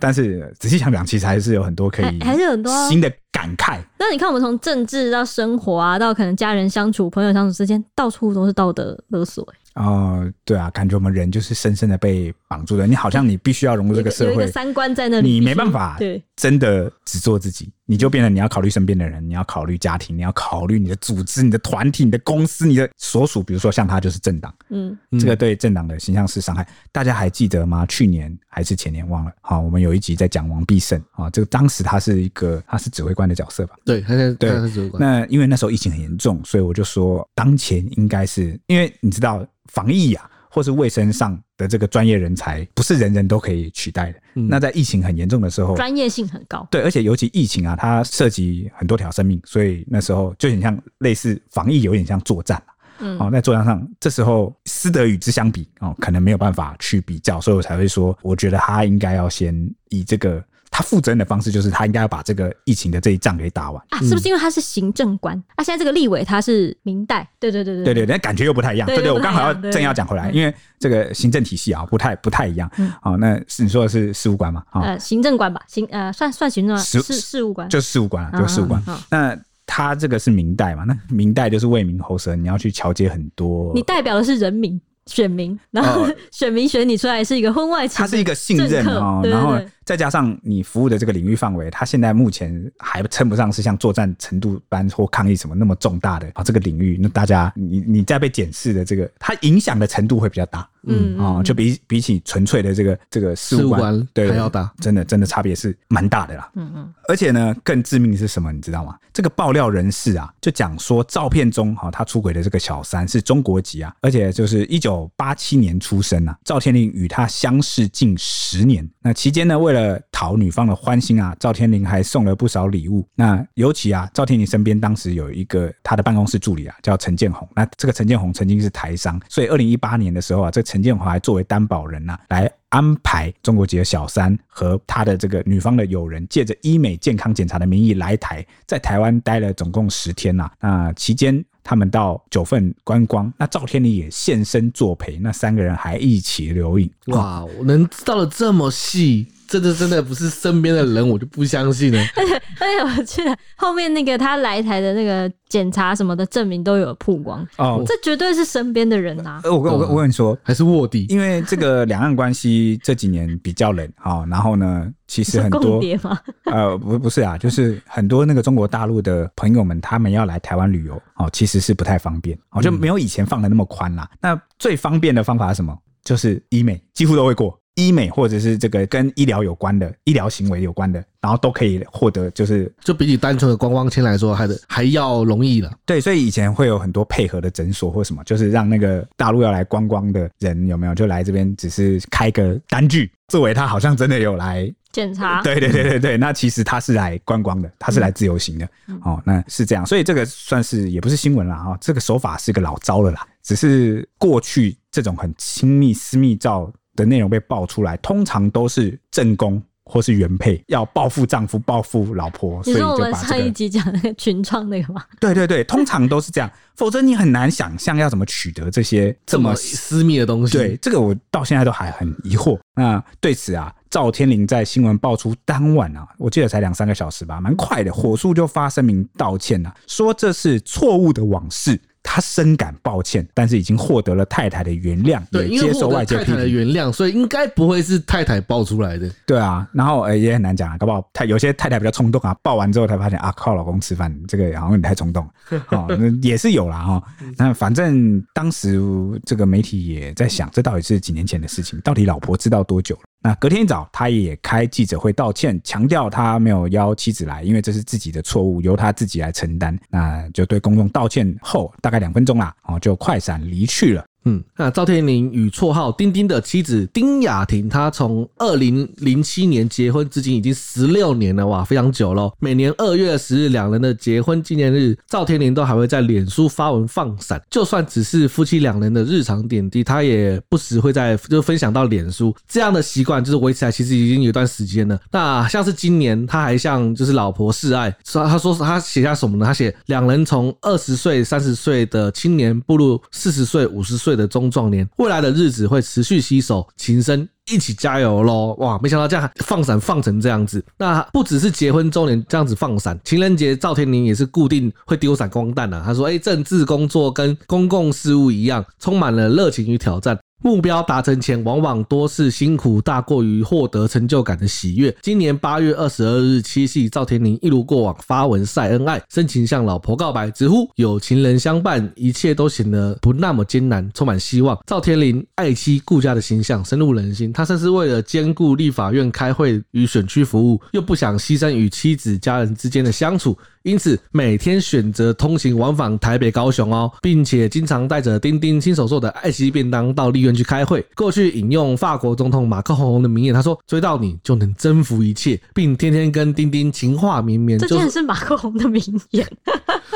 但是仔细想想，其实还是有很多可以，还是很多新的。感慨。那你看，我们从政治到生活啊，到可能家人相处、朋友相处之间，到处都是道德勒索、欸。哦、呃，对啊，感觉我们人就是深深的被绑住了。你好像你必须要融入这个社会，三观在那里，你没办法，对，真的只做自己，你就变成你要考虑身边的人，你要考虑家庭，你要考虑你的组织、你的团体、你的公司、你的所属。比如说像他就是政党，嗯，这个对政党的形象是伤害。大家还记得吗？去年还是前年忘了。好，我们有一集在讲王必胜啊，这个当时他是一个他是指挥官的角色吧？对，他是对，他是指挥官。那因为那时候疫情很严重，所以我就说，当前应该是因为你知道。防疫呀、啊，或是卫生上的这个专业人才，不是人人都可以取代的。嗯、那在疫情很严重的时候，专业性很高。对，而且尤其疫情啊，它涉及很多条生命，所以那时候就很像类似防疫，有点像作战。嗯，哦，在作战上，这时候私德与之相比，哦，可能没有办法去比较，所以我才会说，我觉得他应该要先以这个。他负责任的方式就是他应该要把这个疫情的这一仗给打完啊！是不是因为他是行政官？啊，现在这个立委他是明代，对对对对对对，那感觉又不太一样。对对，我刚好要正要讲回来，因为这个行政体系啊，不太不太一样。好，那是你说的是事务官嘛？呃，行政官吧，行呃，算算行政事事务官，就事务官，就事务官。那他这个是明代嘛？那明代就是为民喉舌，你要去桥接很多，你代表的是人民选民，然后 选民选你出来是一个婚外情，他是一个信任啊，然后。再加上你服务的这个领域范围，它现在目前还称不上是像作战程度班或抗议什么那么重大的啊这个领域，那大家你你在被检视的这个，它影响的程度会比较大。嗯啊、哦，就比比起纯粹的这个这个事务官，对还要大，真的真的差别是蛮大的啦。嗯嗯，而且呢，更致命的是什么？你知道吗？这个爆料人士啊，就讲说照片中哈、哦，他出轨的这个小三是中国籍啊，而且就是一九八七年出生啊。赵天林与他相识近十年，那期间呢，为了讨女方的欢心啊，赵天麟还送了不少礼物。那尤其啊，赵天麟身边当时有一个他的办公室助理啊，叫陈建宏。那这个陈建宏曾经是台商，所以二零一八年的时候啊，这陈建宏还作为担保人呐、啊，来安排中国籍的小三和他的这个女方的友人，借着医美健康检查的名义来台，在台湾待了总共十天呐、啊。那期间他们到九份观光，那赵天麟也现身作陪，那三个人还一起留影。哇，我能知道的这么细。真的真的不是身边的人，我就不相信了。而且而且，我记得后面那个他来台的那个检查什么的证明都有曝光哦，这绝对是身边的人呐、啊。我跟我我跟你说，还是卧底，因为这个两岸关系这几年比较冷啊。然后呢，其实很多 呃不不是啊，就是很多那个中国大陆的朋友们，他们要来台湾旅游哦，其实是不太方便哦，就没有以前放的那么宽啦。那最方便的方法是什么？就是医美，几乎都会过。医美或者是这个跟医疗有关的医疗行为有关的，然后都可以获得，就是就比你单纯的观光签来说，还是还要容易了。对，所以以前会有很多配合的诊所或什么，就是让那个大陆要来观光的人有没有就来这边，只是开个单据，作为他好像真的有来检查。对对对对对，那其实他是来观光的，他是来自由行的。嗯、哦，那是这样，所以这个算是也不是新闻了哈，这个手法是个老招了啦，只是过去这种很亲密私密照。的内容被爆出来，通常都是正宫或是原配要报复丈夫、报复老婆，所以就把这个。你说我们上一集讲那个群创那个吗？对对对，通常都是这样，否则你很难想象要怎么取得这些这么私密的东西。对，这个我到现在都还很疑惑。那对此啊，赵天林在新闻爆出当晚啊，我记得才两三个小时吧，蛮快的，火速就发声明道歉了，说这是错误的往事。他深感抱歉，但是已经获得了太太的原谅，对，也接受外界批评太太的原谅，所以应该不会是太太爆出来的。对啊，然后呃也很难讲啊，搞不好太有些太太比较冲动啊，爆完之后才发现啊，靠老公吃饭，这个好像有点太冲动，哦，也是有啦哈。那反正当时这个媒体也在想，这到底是几年前的事情，到底老婆知道多久了？那隔天一早，他也开记者会道歉，强调他没有邀妻子来，因为这是自己的错误，由他自己来承担。那就对公众道歉后，大概两分钟啦，哦，就快闪离去了。嗯，那赵天林与绰号丁丁的妻子丁雅婷，她从二零零七年结婚至今已经十六年了，哇，非常久了。每年二月十日，两人的结婚纪念日，赵天林都还会在脸书发文放闪，就算只是夫妻两人的日常点滴，他也不时会在就分享到脸书。这样的习惯就是维持来，其实已经有一段时间了。那像是今年，他还向就是老婆示爱，说他说他写下什么呢？他写两人从二十岁、三十岁的青年步入四十岁、五十岁的中壮年，未来的日子会持续携手情深，一起加油喽！哇，没想到这样放闪放成这样子，那不只是结婚周年这样子放闪，情人节赵天麟也是固定会丢闪光弹啊。他说：“哎，政治工作跟公共事务一样，充满了热情与挑战。”目标达成前，往往多是辛苦大过于获得成就感的喜悦。今年八月二十二日七夕，赵天麟一如过往发文晒恩爱，深情向老婆告白，直呼有情人相伴，一切都显得不那么艰难，充满希望。赵天麟爱妻顾家的形象深入人心，他甚至为了兼顾立法院开会与选区服务，又不想牺牲与妻子家人之间的相处。因此，每天选择通勤往返台北、高雄哦，并且经常带着丁丁亲手做的爱心便当到立院去开会。过去引用法国总统马克宏的名言，他说：“追到你就能征服一切。”并天天跟丁丁情话绵绵。这竟然是马克宏的名言。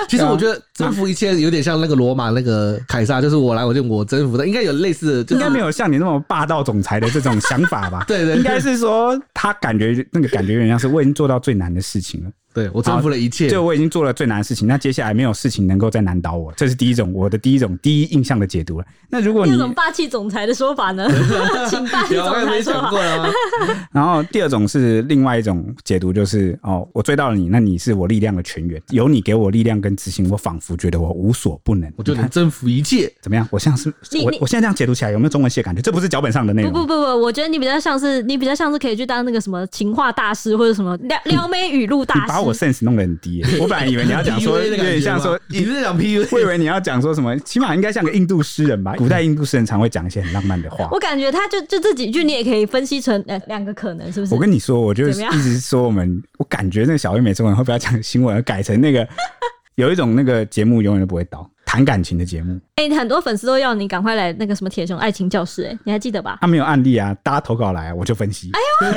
其实我觉得征服一切有点像那个罗马那个凯撒，就是我来我就我征服的，应该有类似的，就是、应该没有像你那么霸道总裁的这种想法吧？对，对对，应该是说他感觉那个感觉有点像是我已经做到最难的事情了。对，我征服了一切，就我已经做了最难的事情，那接下来没有事情能够再难倒我，这是第一种我的第一种第一印象的解读了。那如果你霸气总裁的说法呢？请霸气总裁说法。然后第二种是另外一种解读，就是哦，我追到了你，那你是我力量的泉源，有你给我力量跟自信，我仿佛觉得我无所不能，我就能征服一切。怎么样？我像是我我现在这样解读起来有没有中文系的感觉？这不是脚本上的内容。不不不不，我觉得你比较像是你比较像是可以去当那个什么情话大师或者什么撩撩 妹语录大师。把我 sense 弄得很低，我本来以为你要讲说有点像说，你是讲 PUA，我以为你要讲说什么，起码应该像个印度诗人吧？古代印度诗人常会讲一些很浪漫的话。我感觉他就就这几句，你也可以分析成两两个可能，是不是？我跟你说，我就一直说我们，我感觉那个小玉美中文会不要讲新闻，改成那个有一种那个节目永远都不会倒。谈感情的节目，哎、欸，很多粉丝都要你赶快来那个什么铁熊爱情教室，哎，你还记得吧？他没有案例啊，大家投稿来，我就分析。哎呦，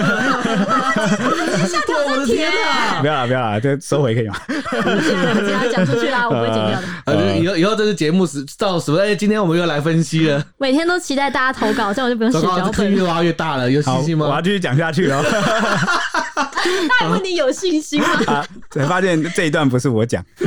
下挑战题啊！不要了，不要了，就收回可以吗？这样讲出去啦，我不会剪掉的。呃，以后以后这是节目是到什么？哎，今天我们又来分析了。每天都期待大家投稿，这样我就不用写脚本。越挖越大了，有信心吗？我要继续讲下去了。那还问你有信心吗？啊，才发现这一段不是我讲。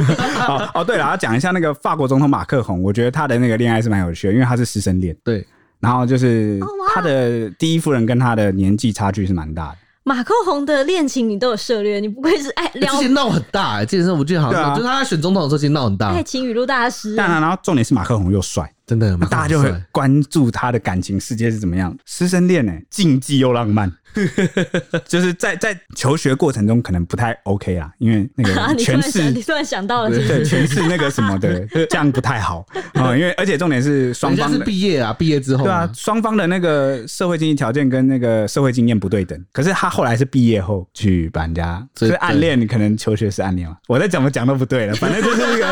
哦哦，对了，要讲一下那个法国总统马克宏，我觉得他的那个恋爱是蛮有趣的，因为他是师生恋。对，然后就是他的第一夫人跟他的年纪差距是蛮大的。马克宏的恋情你都有涉猎，你不愧是爱聊。之前闹很大哎、欸，这件事我记得好像、啊、就是他在选总统的时候，其实闹很大。爱情语录大师。当然，然后重点是马克宏又帅。真的，大家就会关注他的感情世界是怎么样，师生恋呢？禁忌又浪漫，就是在在求学过程中可能不太 OK 啊，因为那个 诠释，你突然想到了是是，对，诠释那个什么的，这样不太好啊、嗯。因为而且重点是双方是毕业啊，毕业之后对啊，双方的那个社会经济条件跟那个社会经验不对等。可是他后来是毕业后去把人家，所以暗恋，你可能求学是暗恋嘛？我在怎么讲都不对了，反正就是那个，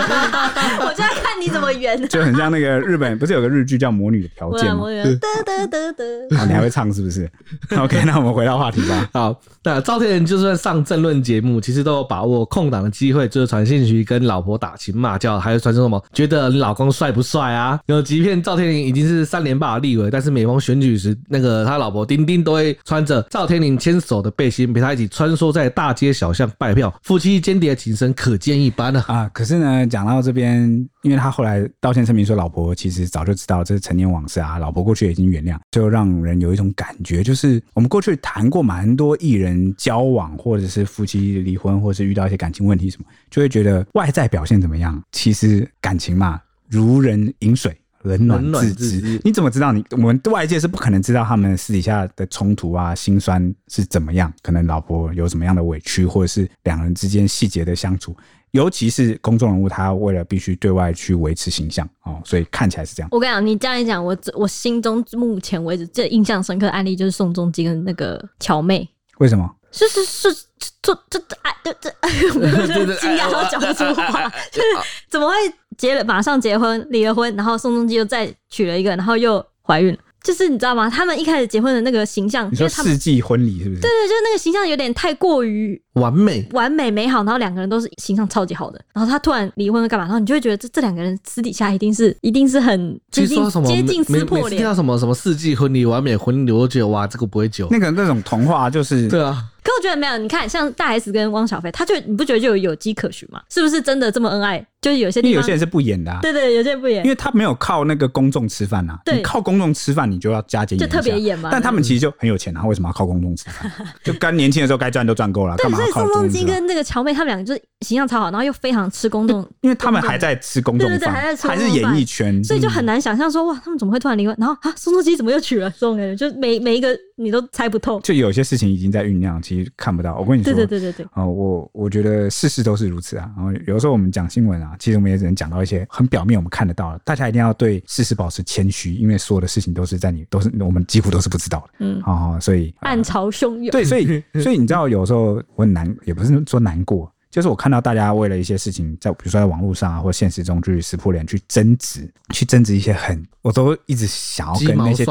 我就在看你怎么圆，就很像那个日本。不是有个日剧叫《魔女的条件》吗？得得得得，好，你还会唱是不是？OK，那我们回到话题吧。好，那赵天林就算上政论节目，其实都有把握空档的机会，就是传讯息跟老婆打情骂俏，还有传说什么觉得你老公帅不帅啊？有即便赵天林已经是三连霸的立委，但是每逢选举时，那个他老婆丁丁都会穿着赵天林牵手的背心，陪他一起穿梭在大街小巷拜票，夫妻间谍情深可见一斑啊！啊，可是呢，讲到这边，因为他他后来道歉声明说，老婆其实。早就知道这是陈年往事啊，老婆过去已经原谅，就让人有一种感觉，就是我们过去谈过蛮多艺人交往，或者是夫妻离婚，或者是遇到一些感情问题什么，就会觉得外在表现怎么样，其实感情嘛，如人饮水，冷暖自知。你怎么知道你？你我们外界是不可能知道他们私底下的冲突啊、心酸是怎么样，可能老婆有什么样的委屈，或者是两人之间细节的相处。尤其是公众人物，他为了必须对外去维持形象哦，所以看起来是这样。我跟你讲，你这样一讲，我我心中目前为止最印象深刻的案例就是宋仲基跟那个乔妹。为什么？是是是，这这这哎这这，惊讶到讲不出话，怎么会结了马上结婚离了婚，然后宋仲基又再娶了一个，然后又怀孕了。就是你知道吗？他们一开始结婚的那个形象，你说世纪婚礼是不是？对对，就是那个形象有点太过于完美、完美美好，然后两个人都是形象超级好的，然后他突然离婚了干嘛？然后你就会觉得这这两个人私底下一定是一定是很接近接近撕破脸。听到什么什么世纪婚礼、完美婚礼，我都觉得哇，这个不会久。那个那种童话就是对啊。可我觉得没有，你看像大 S 跟汪小菲，他就你不觉得就有有迹可循吗？是不是真的这么恩爱？就是有些，因为有些人是不演的，啊，对，对对，有些人不演，因为他没有靠那个公众吃饭呐。对，你靠公众吃饭，你就要加减演，就特别演嘛。但他们其实就很有钱啊，为什么要靠公众吃饭？就该年轻的时候该赚都赚够了，干嘛靠？宋仲基跟那个乔妹，他们两个就是形象超好，然后又非常吃公众，因为他们还在吃公众饭，对对对，还在吃，还是演艺圈，所以就很难想象说哇，他们怎么会突然离婚？然后啊，宋仲基怎么又娶了？这种感觉，就每每一个你都猜不透。就有些事情已经在酝酿，其实看不到。我跟你说，对对对对对，啊，我我觉得事事都是如此啊。然后有时候我们讲新闻啊，其实我们也只能讲到一些很表面，我们看得到的。大家一定要对事实保持谦虚，因为所有的事情都是在你都是我们几乎都是不知道的。嗯，啊，所以暗潮汹涌。对，所以所以你知道，有时候我很难，也不是说难过。就是我看到大家为了一些事情，在比如说在网络上啊，或现实中去撕破脸，去争执，去争执一些很，我都一直想要跟那些？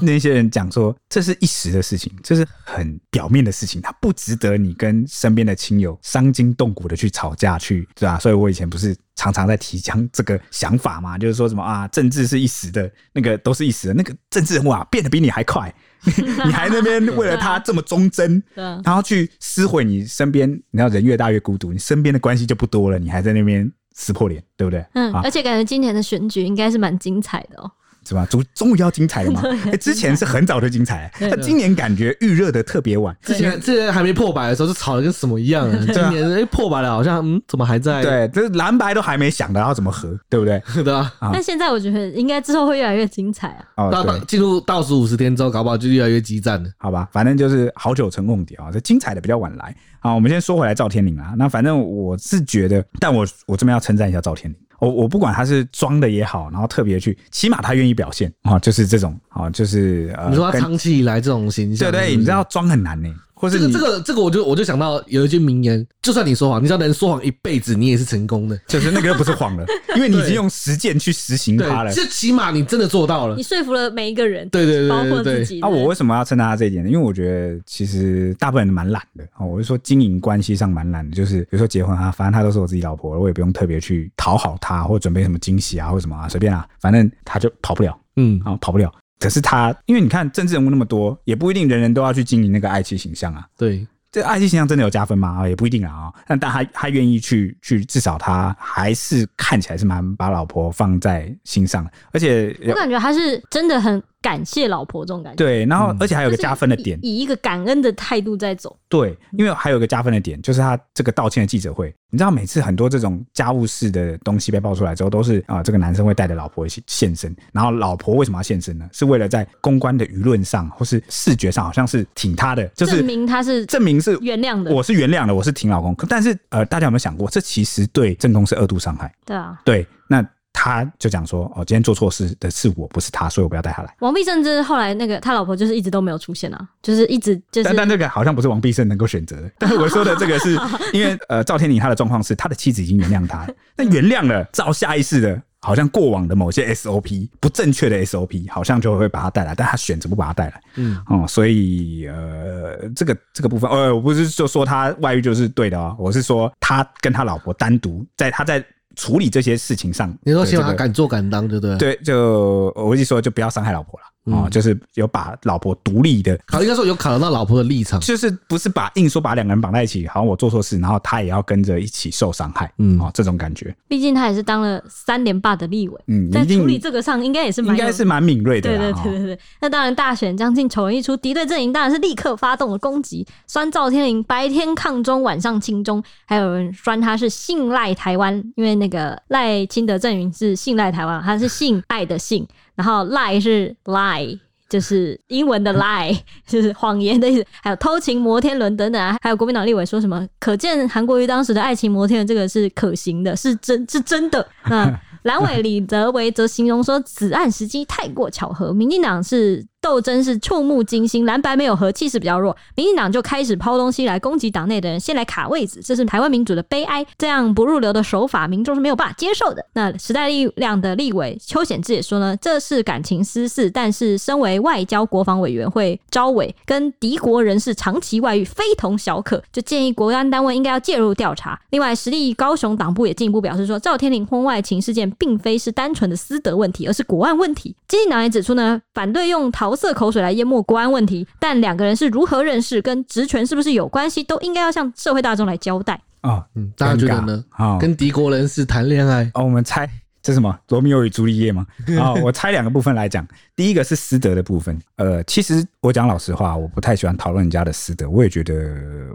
那些人讲说，这是一时的事情，这是很表面的事情，它不值得你跟身边的亲友伤筋动骨的去吵架去，对吧？所以我以前不是常常在提倡这个想法嘛，就是说什么啊，政治是一时的，那个都是一时的，那个政治人物啊变得比你还快。你还那边为了他这么忠贞，然后去撕毁你身边，你知道人越大越孤独，你身边的关系就不多了，你还在那边撕破脸，对不对？嗯，而且感觉今年的选举应该是蛮精彩的哦。是吧？终终于要精彩了嘛？哎，之前是很早就精彩，他今年感觉预热的特别晚。之前之前还没破百的时候，就吵的跟什么一样。今年哎破百了，好像嗯，怎么还在？对，这蓝白都还没想的，然后怎么合，对不对？是的。但现在我觉得应该之后会越来越精彩啊！到进入倒数五十天之后，搞不好就越来越激战了。好吧，反正就是好酒沉瓮底啊，这精彩的比较晚来。好，我们先说回来赵天林啊，那反正我是觉得，但我我这边要称赞一下赵天麟。我我不管他是装的也好，然后特别去，起码他愿意表现啊，就是这种啊，就是呃，你说他长期以来这种形象，对对，你知道装很难呢。或是这个这个这个，我就我就想到有一句名言，就算你说谎，你知道能说谎一辈子，你也是成功的，就是那个又不是谎了，因为你已经用实践去实行它了。就起码你真的做到了，你说服了每一个人，对对对，包括自己。啊，我为什么要称赞他这一点呢？因为我觉得其实大部分人蛮懒的啊，我是说经营关系上蛮懒的，就是比如说结婚啊，反正他都是我自己老婆了，我也不用特别去讨好他，或者准备什么惊喜啊，或者什么啊，随便啊，反正他就跑不了，嗯，啊，跑不了。可是他，因为你看政治人物那么多，也不一定人人都要去经营那个爱妻形象啊，对。这爱妻形象真的有加分吗？也不一定啊。但但他他愿意去去，至少他还是看起来是蛮把老婆放在心上的。而且我感觉他是真的很感谢老婆这种感觉。对，然后而且还有个加分的点，以一个感恩的态度在走。对，因为还有个加分的点，就是他这个道歉的记者会。你知道，每次很多这种家务事的东西被爆出来之后，都是啊，这个男生会带着老婆一起现身。然后老婆为什么要现身呢？是为了在公关的舆论上或是视觉上，好像是挺他的，就是证明他是证明是原谅的。我是原谅的，我是挺老公。但是呃，大家有没有想过，这其实对正宫是二度伤害？对啊，对，那。他就讲说：“哦，今天做错事的是我，不是他，所以我不要带他来。”王必胜之后来那个他老婆就是一直都没有出现啊，就是一直就是。但但这个好像不是王必胜能够选择的。但是我说的这个是因为呃，赵天麟他的状况是他的妻子已经原谅他，那原谅了，照下意识的，好像过往的某些 SOP 不正确的 SOP，好像就会把他带来，但他选择不把他带来。嗯哦，所以呃，这个这个部分，呃，我不是就说他外遇就是对的哦，我是说他跟他老婆单独在他在。处理这些事情上，你说希望他敢做敢当，对不对？对，就我一直说，就不要伤害老婆了。哦，就是有把老婆独立的，好，应该说有考量到老婆的立场，就是不是把硬说把两个人绑在一起，好像我做错事，然后他也要跟着一起受伤害，嗯，哦，这种感觉。毕竟他也是当了三连霸的立委，嗯，在处理这个上应该也是蛮应该是蛮敏锐的，对对对对对。那当然，大选将近，丑闻一出，敌对阵营当然是立刻发动了攻击，酸赵天麟白天抗中，晚上亲中，还有人酸他是信赖台湾，因为那个赖清德阵营是信赖台湾，他是信爱的性。然后 lie 是 lie，就是英文的 lie，就是谎言的意思。还有偷情摩天轮等等啊，还有国民党立委说什么，可见韩国瑜当时的爱情摩天轮这个是可行的，是真是真的。那 蓝委李德维则形容说，此案时机太过巧合，民进党是。斗争是触目惊心，蓝白没有和，气势比较弱，民进党就开始抛东西来攻击党内的人，先来卡位置，这是台湾民主的悲哀。这样不入流的手法，民众是没有办法接受的。那时代力量的立委邱显智也说呢，这是感情私事，但是身为外交国防委员会招委，跟敌国人士长期外遇非同小可，就建议国安单位应该要介入调查。另外，实力高雄党部也进一步表示说，赵天麟婚外情事件并非是单纯的私德问题，而是国安问题。基进党也指出呢，反对用逃桃。色口水来淹没国安问题，但两个人是如何认识，跟职权是不是有关系，都应该要向社会大众来交代啊。嗯，大家觉得呢？啊，跟敌国人士谈恋爱哦，我们猜这是什么？罗密欧与朱丽叶吗？啊，我猜两个部分来讲，第一个是私德的部分。呃，其实我讲老实话，我不太喜欢讨论人家的私德。我也觉得，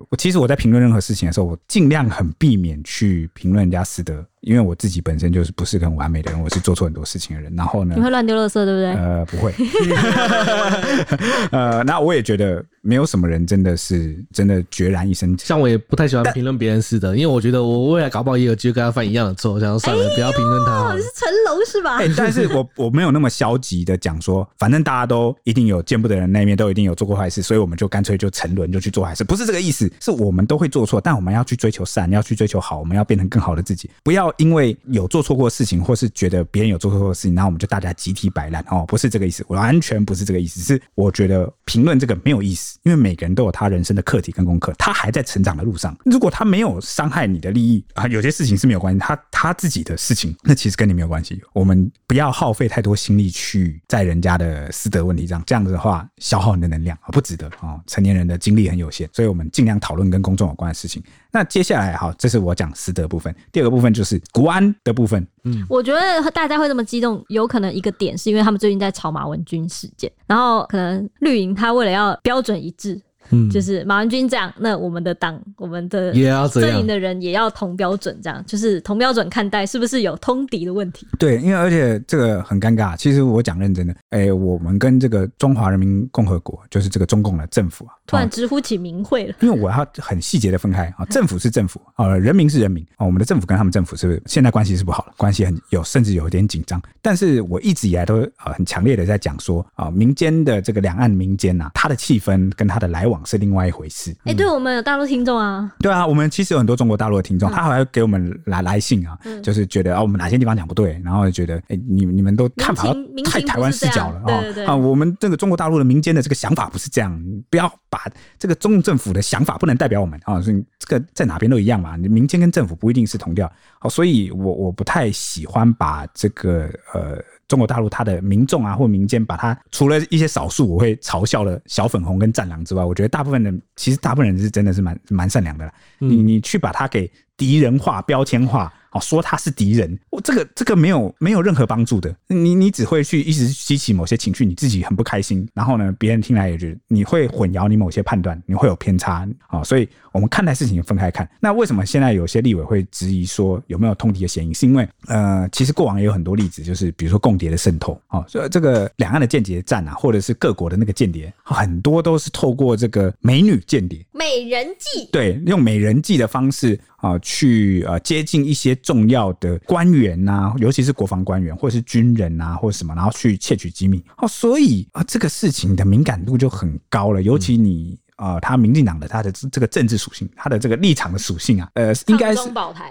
我其实我在评论任何事情的时候，我尽量很避免去评论人家私德。因为我自己本身就是不是个很完美的人，我是做错很多事情的人。然后呢，你会乱丢垃圾，对不对？呃，不会。呃，那我也觉得没有什么人真的是真的决然一生。像我也不太喜欢评论别人师德，因为我觉得我未来搞不好也有机会跟他犯一样的错，想要算了，不要评论他。你是成龙是吧？哎，但是我我没有那么消极的讲说，说反正大家都一定有见不得人那一面，都一定有做过坏事，所以我们就干脆就沉沦，就去做坏事。不是这个意思，是我们都会做错，但我们要去追求善，要去追求好，我们要变成更好的自己，不要。因为有做错过事情，或是觉得别人有做错过事情，然后我们就大家集体摆烂哦，不是这个意思，完全不是这个意思。是我觉得评论这个没有意思，因为每个人都有他人生的课题跟功课，他还在成长的路上。如果他没有伤害你的利益啊，有些事情是没有关系，他他自己的事情，那其实跟你没有关系。我们不要耗费太多心力去在人人家的私德问题，这样这样子的话，消耗你的能量不值得哦。成年人的精力很有限，所以我们尽量讨论跟公众有关的事情。那接下来哈，这是我讲私德部分，第二个部分就是国安的部分。嗯，我觉得大家会这么激动，有可能一个点是因为他们最近在炒马文君事件，然后可能绿营他为了要标准一致。嗯，就是马文君这样，那我们的党、我们的阵营的人也要同标准，这样就是同标准看待，是不是有通敌的问题？对，因为而且这个很尴尬。其实我讲认真的，哎、欸，我们跟这个中华人民共和国，就是这个中共的政府啊，突然直呼起名讳了。因为我要很细节的分开啊，政府是政府啊，人民是人民啊，我们的政府跟他们政府是不是现在关系是不好了？关系很有，甚至有一点紧张。但是我一直以来都啊很强烈的在讲说啊，民间的这个两岸民间呐，他的气氛跟他的来往是另外一回事。哎、欸，对，我们有大陆听众啊，对啊，我们其实有很多中国大陆的听众，嗯、他还会给我们来来信啊，嗯、就是觉得啊，我们哪些地方讲不对，然后觉得哎、欸，你你们都看法太台湾视角了啊，啊，我们这个中国大陆的民间的这个想法不是这样，不要把这个中共政府的想法不能代表我们啊，所以这个在哪边都一样嘛，你民间跟政府不一定是同调，好，所以我我不太喜欢把这个呃。中国大陆它的民众啊，或民间，把它除了一些少数我会嘲笑的小粉红跟战狼之外，我觉得大部分人其实大部分人是真的是蛮蛮善良的啦。你你去把它给敌人化、标签化。哦，说他是敌人，我这个这个没有没有任何帮助的。你你只会去一直激起某些情绪，你自己很不开心。然后呢，别人听来也觉得你会混淆你某些判断，你会有偏差啊。所以我们看待事情分开看。那为什么现在有些立委会质疑说有没有通敌的嫌疑？是因为呃，其实过往也有很多例子，就是比如说共谍的渗透啊，所以这个两岸的间谍战啊，或者是各国的那个间谍，很多都是透过这个美女间谍、美人计，对，用美人计的方式。啊，去呃接近一些重要的官员呐、啊，尤其是国防官员或者是军人呐、啊，或者什么，然后去窃取机密。哦，所以啊，这个事情的敏感度就很高了。尤其你啊、呃，他民进党的他的这个政治属性，他的这个立场的属性啊，呃，应该是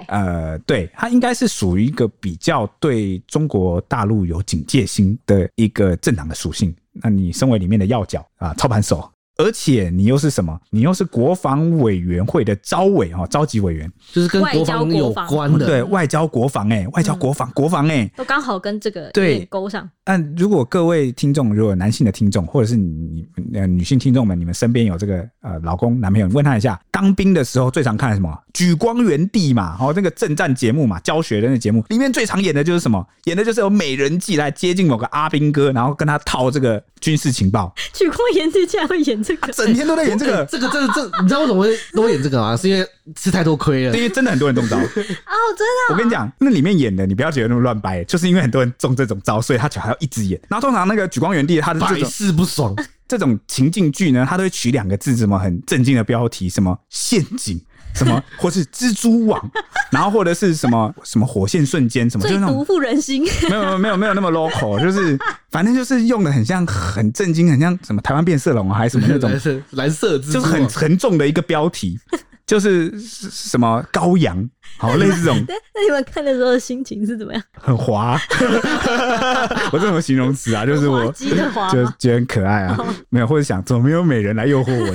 呃，对，他应该是属于一个比较对中国大陆有警戒心的一个政党的属性。那你身为里面的要角啊，操盘手。而且你又是什么？你又是国防委员会的招委哈，召集委员，就是跟国防有关的，对，外交国防哎、欸，外交国防、嗯、国防哎、欸，都刚好跟这个对勾上。但如果各位听众，如果男性的听众，或者是你呃女性听众们，你们身边有这个呃老公男朋友，你问他一下，当兵的时候最常看什么？举光原地嘛，哦，那个政战节目嘛，教学的那节目里面最常演的就是什么？演的就是有美人计来接近某个阿兵哥，然后跟他套这个军事情报。举光原地竟然会演这个，整天都在演这个，这个这个这，你知道为什么会都演这个吗？是因为吃太多亏了，因为真的很多人中招。哦，真的。我跟你讲，那里面演的你不要觉得那么乱掰，就是因为很多人中这种招，所以他就还要一直演。然后通常那个举光原地，他是这种百试不爽，这种情境剧呢，他都会取两个字，什么很震惊的标题，什么陷阱。什么，或是蜘蛛网，然后或者是什么什么火线瞬间，什么就是那种不负人心，没有没有没有没有那么 local，就是反正就是用的很像很震惊，很像什么台湾变色龙还是什么那种 蓝色，就是很沉重的一个标题。就是什么羔羊，好 类似这种。那你们看的时候的心情是怎么样？很滑，我这种形容词啊，就是我就觉得很可爱啊。哦、没有，或者想怎么没有美人来诱惑我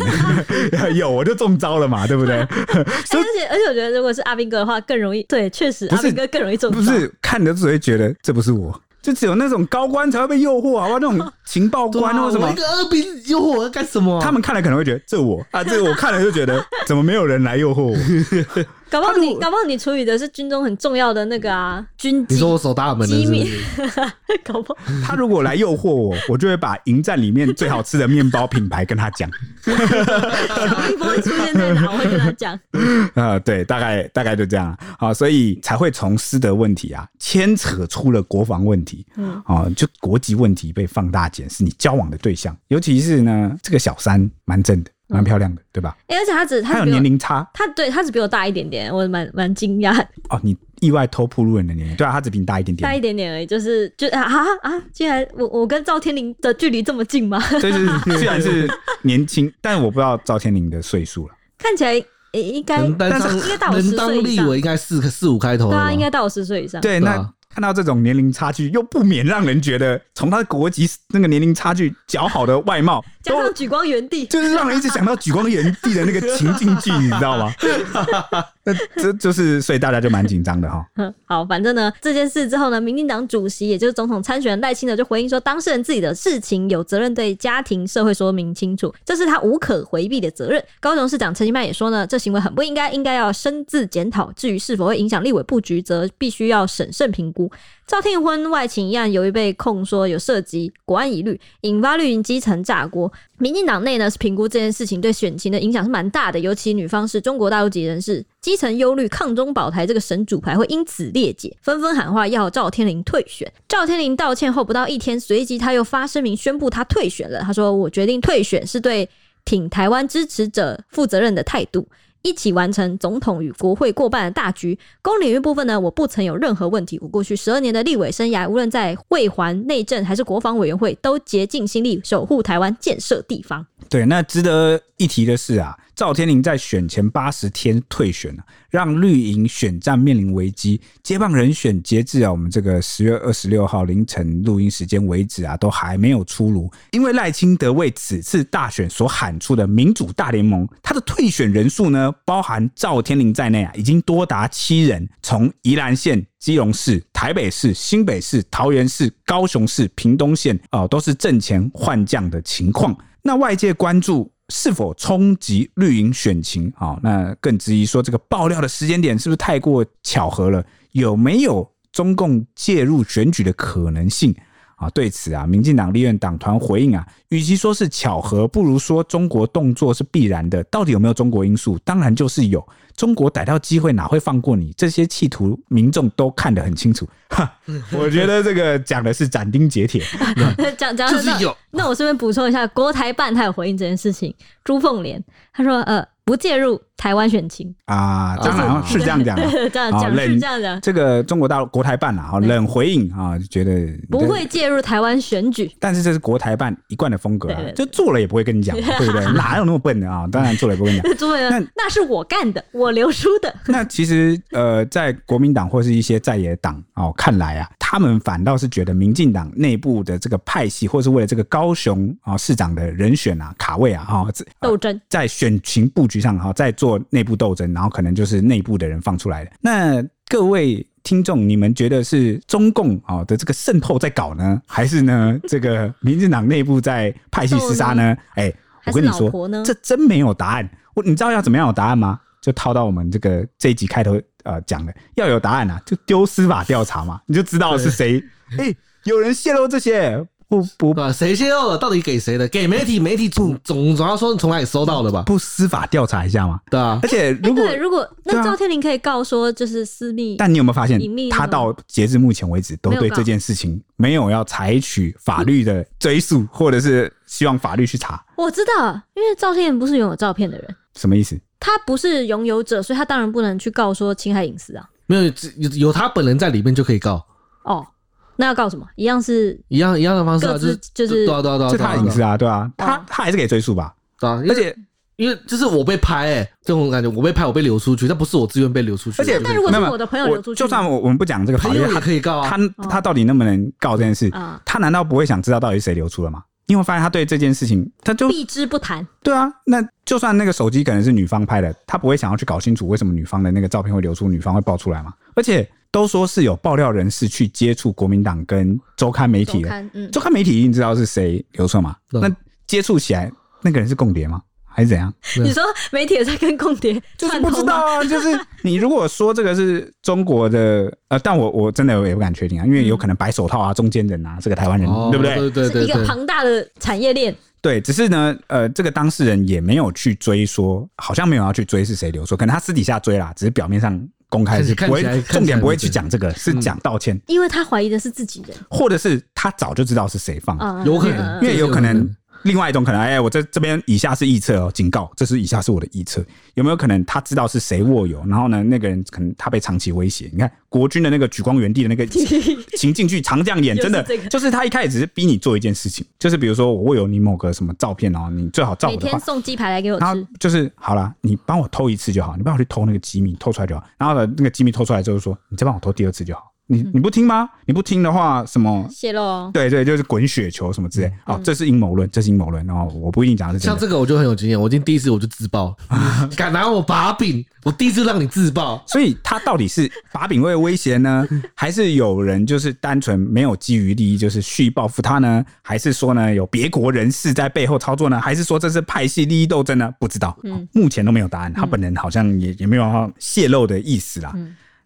呢？有我就中招了嘛，对不对？而且而且我觉得，如果是阿斌哥的话，更容易。对，确实阿斌哥更容易中招。不是看的只会觉得这不是我。就只有那种高官才会被诱惑啊！哇，那种情报官 或什么，一个二兵诱惑我干什么？他们看了可能会觉得这我啊，这我看了就觉得怎么没有人来诱惑我？搞不好你，搞不好你处理的是军中很重要的那个啊，军你说我守大门的机密，搞不好。他如果来诱惑我，我就会把营站里面最好吃的面包品牌跟他讲。小蜜蜂出现在哪，我会跟他讲。啊，对，大概大概就这样啊，所以才会从私德问题啊，牵扯出了国防问题，嗯。啊，就国籍问题被放大检视，你交往的对象，尤其是呢，这个小三蛮正的。蛮漂亮的，对吧？欸、而且他只他有年龄差，他对他只比我大一点点，我蛮蛮惊讶。哦，你意外偷铺路人的年龄？对啊，他只比你大一点点，大一点点而已。就是就啊啊啊！竟然我我跟赵天林的距离这么近吗？对，是 虽然是年轻，但我不知道赵天林的岁数了。看起来应该但是应该大我十岁以上。能当立委应该四四五开头，对啊，应该大我十岁以上。对，那。看到这种年龄差距，又不免让人觉得，从他的国籍那个年龄差距较好的外貌，加上举光原地，就是让人一直想到举光原地的那个情境剧，你知道吗？那这就是，所以大家就蛮紧张的哈。好，反正呢，这件事之后呢，民进党主席也就是总统参选人赖清德就回应说，当事人自己的事情有责任对家庭社会说明清楚，这是他无可回避的责任。高雄市长陈其迈也说呢，这行为很不应该，应该要深自检讨。至于是否会影响立委布局，则必须要审慎评估。赵天婚外情一案，由于被控说有涉及国安疑虑，引发绿营基层炸锅。民进党内呢是评估这件事情对选情的影响是蛮大的，尤其女方是中国大陆籍人士，基层忧虑抗中保台这个神主牌会因此裂解，纷纷喊话要赵天麟退选。赵天麟道歉后不到一天，随即他又发声明宣布他退选了。他说：“我决定退选是对挺台湾支持者负责任的态度。”一起完成总统与国会过半的大局。公领域部分呢，我不曾有任何问题。我过去十二年的立委生涯，无论在卫环、内政还是国防委员会，都竭尽心力守护台湾、建设地方。对，那值得一提的是啊，赵天麟在选前八十天退选了，让绿营选战面临危机。接棒人选截至啊，我们这个十月二十六号凌晨录音时间为止啊，都还没有出炉。因为赖清德为此次大选所喊出的民主大联盟，他的退选人数呢，包含赵天麟在内啊，已经多达七人。从宜兰县、基隆市、台北市、新北市、桃园市、高雄市、屏东县啊，都是阵前换将的情况。那外界关注是否冲击绿营选情啊？那更质疑说这个爆料的时间点是不是太过巧合了？有没有中共介入选举的可能性啊？对此啊，民进党立院党团回应啊，与其说是巧合，不如说中国动作是必然的。到底有没有中国因素？当然就是有。中国逮到机会哪会放过你？这些企图民众都看得很清楚。哈，我觉得这个讲的是斩钉截铁。讲讲就是有。那我顺便补充一下，国台办他有回应这件事情。朱凤莲他说：“呃。”不介入台湾选情啊，当然是这样讲，这样讲是这样讲。这个中国大陆国台办啊，哈，冷回应啊，觉得不会介入台湾选举。但是这是国台办一贯的风格啊，就做了也不会跟你讲，对不对？哪有那么笨的啊？当然做了也不会跟你讲。那那是我干的，我刘书的。那其实呃，在国民党或是一些在野党哦看来啊，他们反倒是觉得民进党内部的这个派系，或是为了这个高雄啊市长的人选啊卡位啊哈斗争，在选情布局。上哈，在做内部斗争，然后可能就是内部的人放出来的。那各位听众，你们觉得是中共啊的这个渗透在搞呢，还是呢这个民进党内部在派系厮杀呢？哎、欸，我跟你说，这真没有答案。我你知道要怎么样有答案吗？就套到我们这个这一集开头呃讲的，要有答案啊，就丢司法调查嘛，你就知道是谁。哎、欸，有人泄露这些。不不，谁泄露了？到底给谁的？给媒体，媒体总总总要说从哪里收到的吧？不司法调查一下吗？对啊。而且如果、欸、如果那赵天林可以告说就是私密，但你有没有发现，他到截至目前为止都对这件事情没有要采取法律的追诉，或者是希望法律去查？我知道，因为赵天林不是拥有照片的人。什么意思？他不是拥有者，所以他当然不能去告说侵害隐私啊。没有，有有他本人在里面就可以告。哦。那要告什么？一样是一样一样的方式，就是就是对啊对啊对啊，是他隐私啊，对啊，他他还是可以追溯吧？对啊，而且因为就是我被拍，哎，这种感觉我被拍，我被流出去，但不是我自愿被流出去。而且那如果是我的朋友流出去，就算我我们不讲这个法律，他可以告啊。他他到底能不能告这件事？他难道不会想知道到底是谁流出了吗？因为发现他对这件事情，他就避之不谈。对啊，那就算那个手机可能是女方拍的，他不会想要去搞清楚为什么女方的那个照片会流出，女方会爆出来吗？而且。都说是有爆料人士去接触国民党跟周刊媒体的，周刊、嗯、刊媒体一定知道是谁流出嘛？那接触起来那个人是共谍吗？还是怎样？你说媒体也在跟共谍？就是不知道啊。就是你如果说这个是中国的，呃，但我我真的也不敢确定啊，因为有可能白手套啊、中间人啊是个台湾人，哦、对不对？对对对，一个庞大的产业链。对，只是呢，呃，这个当事人也没有去追说，好像没有要去追是谁流出，可能他私底下追啦，只是表面上。公开是不会，重点不会去讲这个，是讲道歉，因为他怀疑的是自己人，或者是他早就知道是谁放的，有可能，因为有可能。另外一种可能，哎，我这这边以下是臆测哦，警告，这是以下是我的臆测，有没有可能他知道是谁握有？然后呢，那个人可能他被长期威胁。你看国军的那个举光原地的那个 情境剧，长这样演，真的就是他一开始只是逼你做一件事情，就是比如说我握有你某个什么照片哦，你最好照我的话，每天送鸡排来给我吃，然后就是好了，你帮我偷一次就好，你帮我去偷那个机密，偷出来就好。然后呢，那个机密偷出来之后说，你再帮我偷第二次就好。你你不听吗？你不听的话，什么泄露？对对，就是滚雪球什么之类。哦，这是阴谋论，这是阴谋论。然后我不一定讲的是像这个，我就很有经验。我今天第一次我就自爆，敢拿我把柄，我第一次让你自爆。所以他到底是把柄为威胁呢，还是有人就是单纯没有基于利益，就是蓄意报复他呢？还是说呢有别国人士在背后操作呢？还是说这是派系利益斗争呢？不知道，目前都没有答案。他本人好像也也没有要泄露的意思啦。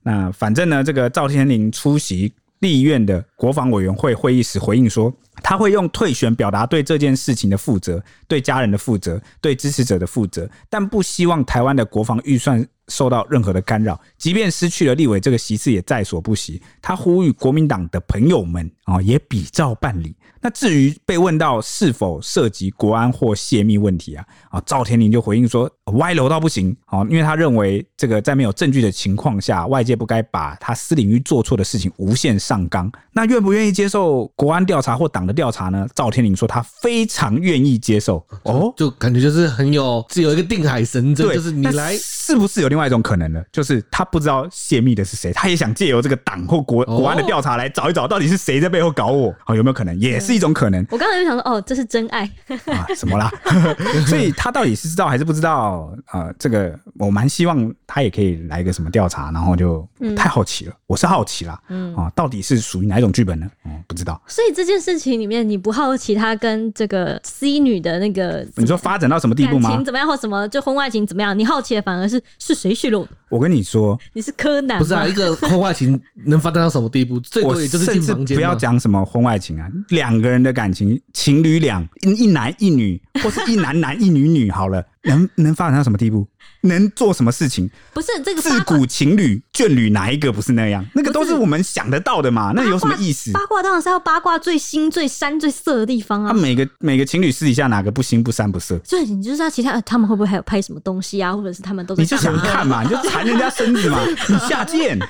那反正呢，这个赵天麟出席立院的国防委员会会议时回应说，他会用退选表达对这件事情的负责，对家人的负责，对支持者的负责，但不希望台湾的国防预算受到任何的干扰。即便失去了立委这个席次，也在所不惜。他呼吁国民党的朋友们啊，也比照办理。那至于被问到是否涉及国安或泄密问题啊，啊，赵天麟就回应说，歪楼到不行啊，因为他认为这个在没有证据的情况下，外界不该把他私领域做错的事情无限上纲。那愿不愿意接受国安调查或党的调查呢？赵天麟说他非常愿意接受。哦，就感觉就是很有，只有一个定海神针，就是你来，是不是有另外一种可能呢？就是他不知道泄密的是谁，他也想借由这个党或国国安的调查来找一找，到底是谁在背后搞我？啊，有没有可能？也是。一种可能。我刚才就想说，哦，这是真爱啊？什么啦？所以他到底是知道还是不知道？呃，这个我蛮希望他也可以来一个什么调查，然后就太好奇了。嗯、我是好奇啦，嗯啊，到底是属于哪一种剧本呢？嗯，不知道。所以这件事情里面，你不好奇他跟这个 C 女的那个，你说发展到什么地步吗？感情怎么样或什么？就婚外情怎么样？你好奇的反而是是谁泄露？我跟你说，你是柯南，不是啊？一个婚外情能发展到什么地步？最多也就是进房间。不要讲什么婚外情啊，两个人的感情，情侣两一男一女，或是一男男一女女，好了，能能发展到什么地步？能做什么事情？不是这个自古情侣眷侣哪一个不是那样？那个都是我们想得到的嘛。那有什么意思？八卦当然是要八卦最新、最山、最色的地方啊。他每个每个情侣私底下哪个不新不山不色？所以你就知道其他他们会不会还有拍什么东西啊？或者是他们都在你就想看嘛？你就缠人家身子嘛？你下贱！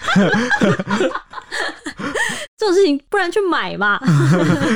这种事情不然去买嘛，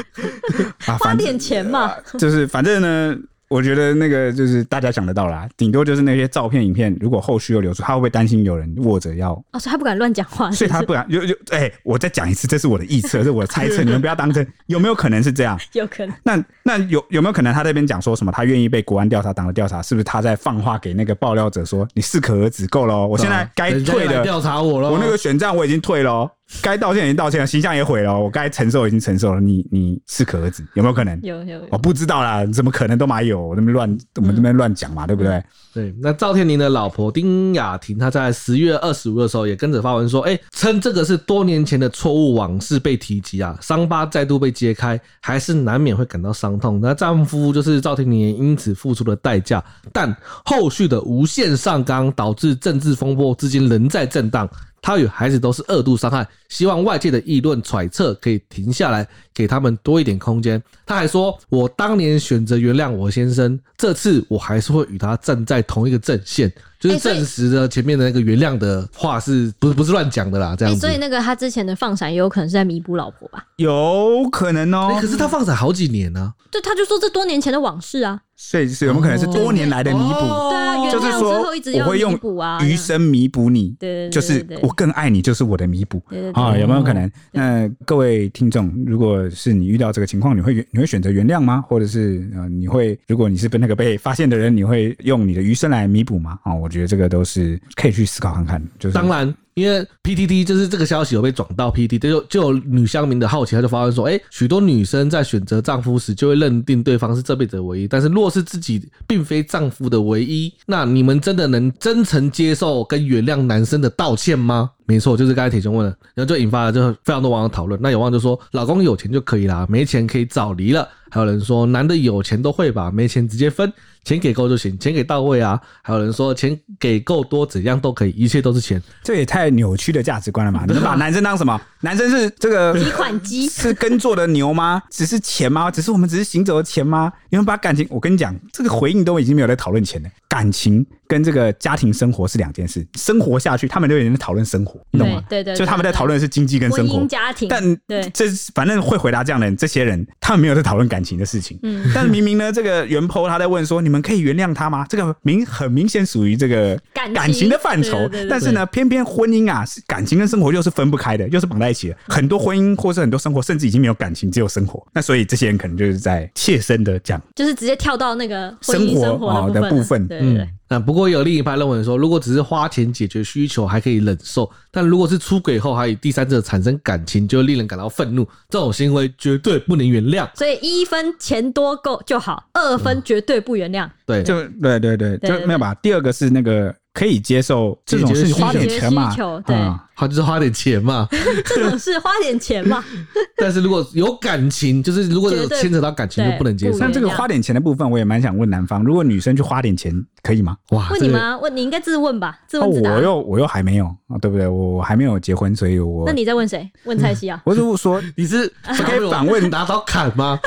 花点钱嘛。就是反正呢。我觉得那个就是大家想得到啦，顶多就是那些照片、影片，如果后续又流出，他会不会担心有人握着要？哦，所以他不敢乱讲话，所以他不敢。有有，哎，我再讲一次，这是我的臆测，这是我的猜测，你们不要当真。有没有可能是这样？有可能。那那有有没有可能他这边讲说什么？他愿意被国安调查、党的调查，是不是他在放话给那个爆料者说：“你适可而止，够了，我现在该退的调查我了，我那个选战我已经退了。”该道歉已经道歉了，形象也毁了，我该承受已经承受了，你你适可而止，有没有可能？有有，有，我不知道啦，怎么可能都没有？我那边乱，我们这边乱讲嘛，对不对？对，那赵天林的老婆丁雅婷，她在十月二十五的时候也跟着发文说，哎，称这个是多年前的错误往事被提及啊，伤疤再度被揭开，还是难免会感到伤痛。那丈夫就是赵天林也因此付出了代价，但后续的无限上纲导致政治风波至今仍在震荡。他与孩子都是二度伤害，希望外界的议论揣测可以停下来，给他们多一点空间。他还说：“我当年选择原谅我先生，这次我还是会与他站在同一个阵线。”就是证实了前面的那个原谅的话是不是不是乱讲的啦？这样子。所以那个他之前的放闪也有可能是在弥补老婆吧？有可能哦。可是他放闪好几年呢。对，他就说这多年前的往事啊。所以是有没有可能是多年来的弥补？对啊，原谅之后一直要弥补啊，余生弥补你。对对，就是我更爱你，就是我的弥补啊。有没有可能？那各位听众，如果是你遇到这个情况，你会你会选择原谅吗？或者是呃，你会如果你是被那个被发现的人，你会用你的余生来弥补吗？啊，我觉得这个都是可以去思考看看。就是当然。因为 PTT 就是这个消息有被转到 PTT，就就有女乡民的好奇，她就发问说：哎，许多女生在选择丈夫时，就会认定对方是这辈子的唯一，但是若是自己并非丈夫的唯一，那你们真的能真诚接受跟原谅男生的道歉吗？没错，就是刚才铁兄问的，然后就引发了就非常多网友讨论。那有网友就说：老公有钱就可以啦，没钱可以早离了。还有人说，男的有钱都会吧，没钱直接分。钱给够就行，钱给到位啊！还有人说钱给够多，怎样都可以，一切都是钱，这也太扭曲的价值观了嘛！你们把男生当什么？男生是这个提款机，是耕作的牛吗？只是钱吗？只是我们只是行走的钱吗？你们把感情，我跟你讲，这个回应都已经没有在讨论钱了，感情。跟这个家庭生活是两件事，生活下去，他们都有人在讨论生活，你懂吗？对对，就他们在讨论的是经济跟生活、家庭。但对这反正会回答这样的人，这些人他们没有在讨论感情的事情。嗯，但是明明呢，这个原 po 他在问说，你们可以原谅他吗？这个明很明显属于这个感情的范畴。但是呢，偏偏婚姻啊，感情跟生活又是分不开的，又是绑在一起了，很多婚姻或是很多生活，甚至已经没有感情，只有生活。那所以这些人可能就是在切身的讲，就是直接跳到那个生活生活的部分。对对对。那不过有另一派认为说，如果只是花钱解决需求还可以忍受，但如果是出轨后还与第三者产生感情，就令人感到愤怒，这种行为绝对不能原谅。所以一分钱多够就好，二分绝对不原谅。嗯、对，就对对对，就没有吧？第二个是那个。可以接受这种事情，花点钱嘛，对，他就是花点钱嘛。这种事花点钱嘛。但是如果有感情，就是如果有牵扯到感情，就不能接受。但这个花点钱的部分，我也蛮想问男方，如果女生去花点钱，可以吗？哇，问你吗？问你应该自问吧，自问自答。我又我又还没有啊，对不对？我还没有结婚，所以我那你在问谁？问蔡西啊？我是说 你是 可以反问拿刀砍吗？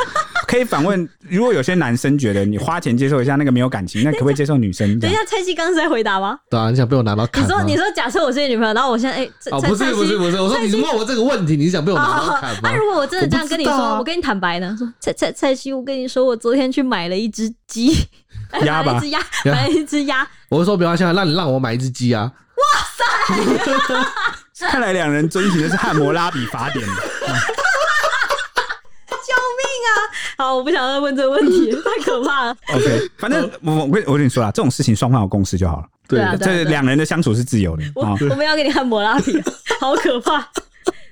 可以反问，如果有些男生觉得你花钱接受一下那个没有感情，那可不可以接受女生？等一下，蔡西刚是在回答吗？对啊，你想被我拿刀砍？你说，你说，假设我是你女朋友，然后我现在哎，哦，不是不是不是，我说你问我这个问题，你是想被我拿刀砍吗？那如果我真的这样跟你说，我跟你坦白呢，说蔡蔡蔡西，我跟你说，我昨天去买了一只鸡，鸭吧，一只鸭，买了一只鸭。我就说，比方现在让你让我买一只鸡啊！哇塞，看来两人遵循的是汉谟拉比法典。好，我不想再问这个问题，太可怕了。OK，反正我我跟我跟你说啦，这种事情双方有共识就好了。对啊，这两人的相处是自由的。我我们要给你汉摩拉比，好可怕。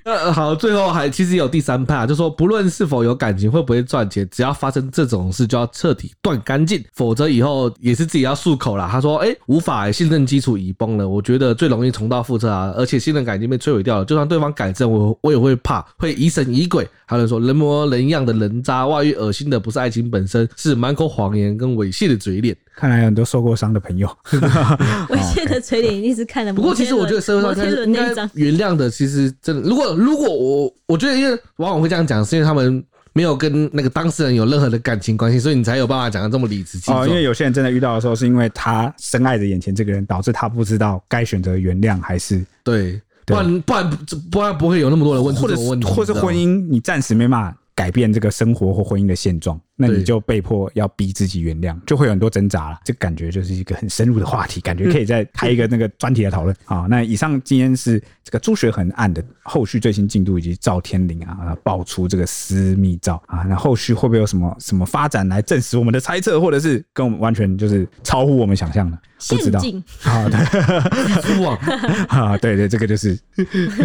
呃，好，最后还其实有第三派啊，就说不论是否有感情，会不会赚钱，只要发生这种事，就要彻底断干净，否则以后也是自己要漱口啦。他说，哎、欸，无法、欸，信任基础已崩了，我觉得最容易重蹈覆辙啊，而且信任感已经被摧毁掉了。就算对方改正，我我也会怕，会疑神疑鬼。还有说人模人样的人渣，外遇恶心的不是爱情本身，是满口谎言跟猥亵的嘴脸。看来有很多受过伤的朋友，猥亵的嘴脸一定是看的。不过其实我觉得社会上应该原谅的，其实真的，如果如果我我觉得，因为往往会这样讲，是因为他们没有跟那个当事人有任何的感情关系，所以你才有办法讲的这么理直气壮。因为有些人真的遇到的时候，是因为他深爱着眼前这个人，导致他不知道该选择原谅还是对，不然不然不然不会有那么多人问出这种问题，或者婚姻你暂时没办法改变这个生活或婚姻的现状。那你就被迫要逼自己原谅，就会有很多挣扎了。这感觉就是一个很深入的话题，感觉可以再开一个那个专题来讨论啊。那以上今天是这个朱学恒案的后续最新进度，以及赵天林啊爆出这个私密照啊，那后续会不会有什么什么发展来证实我们的猜测，或者是跟我们完全就是超乎我们想象的？不知道啊，对，啊，对对，这个就是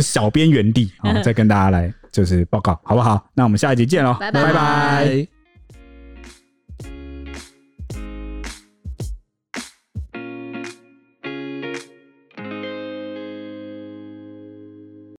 小编原地啊，再跟大家来就是报告，好不好？那我们下一集见喽，拜拜。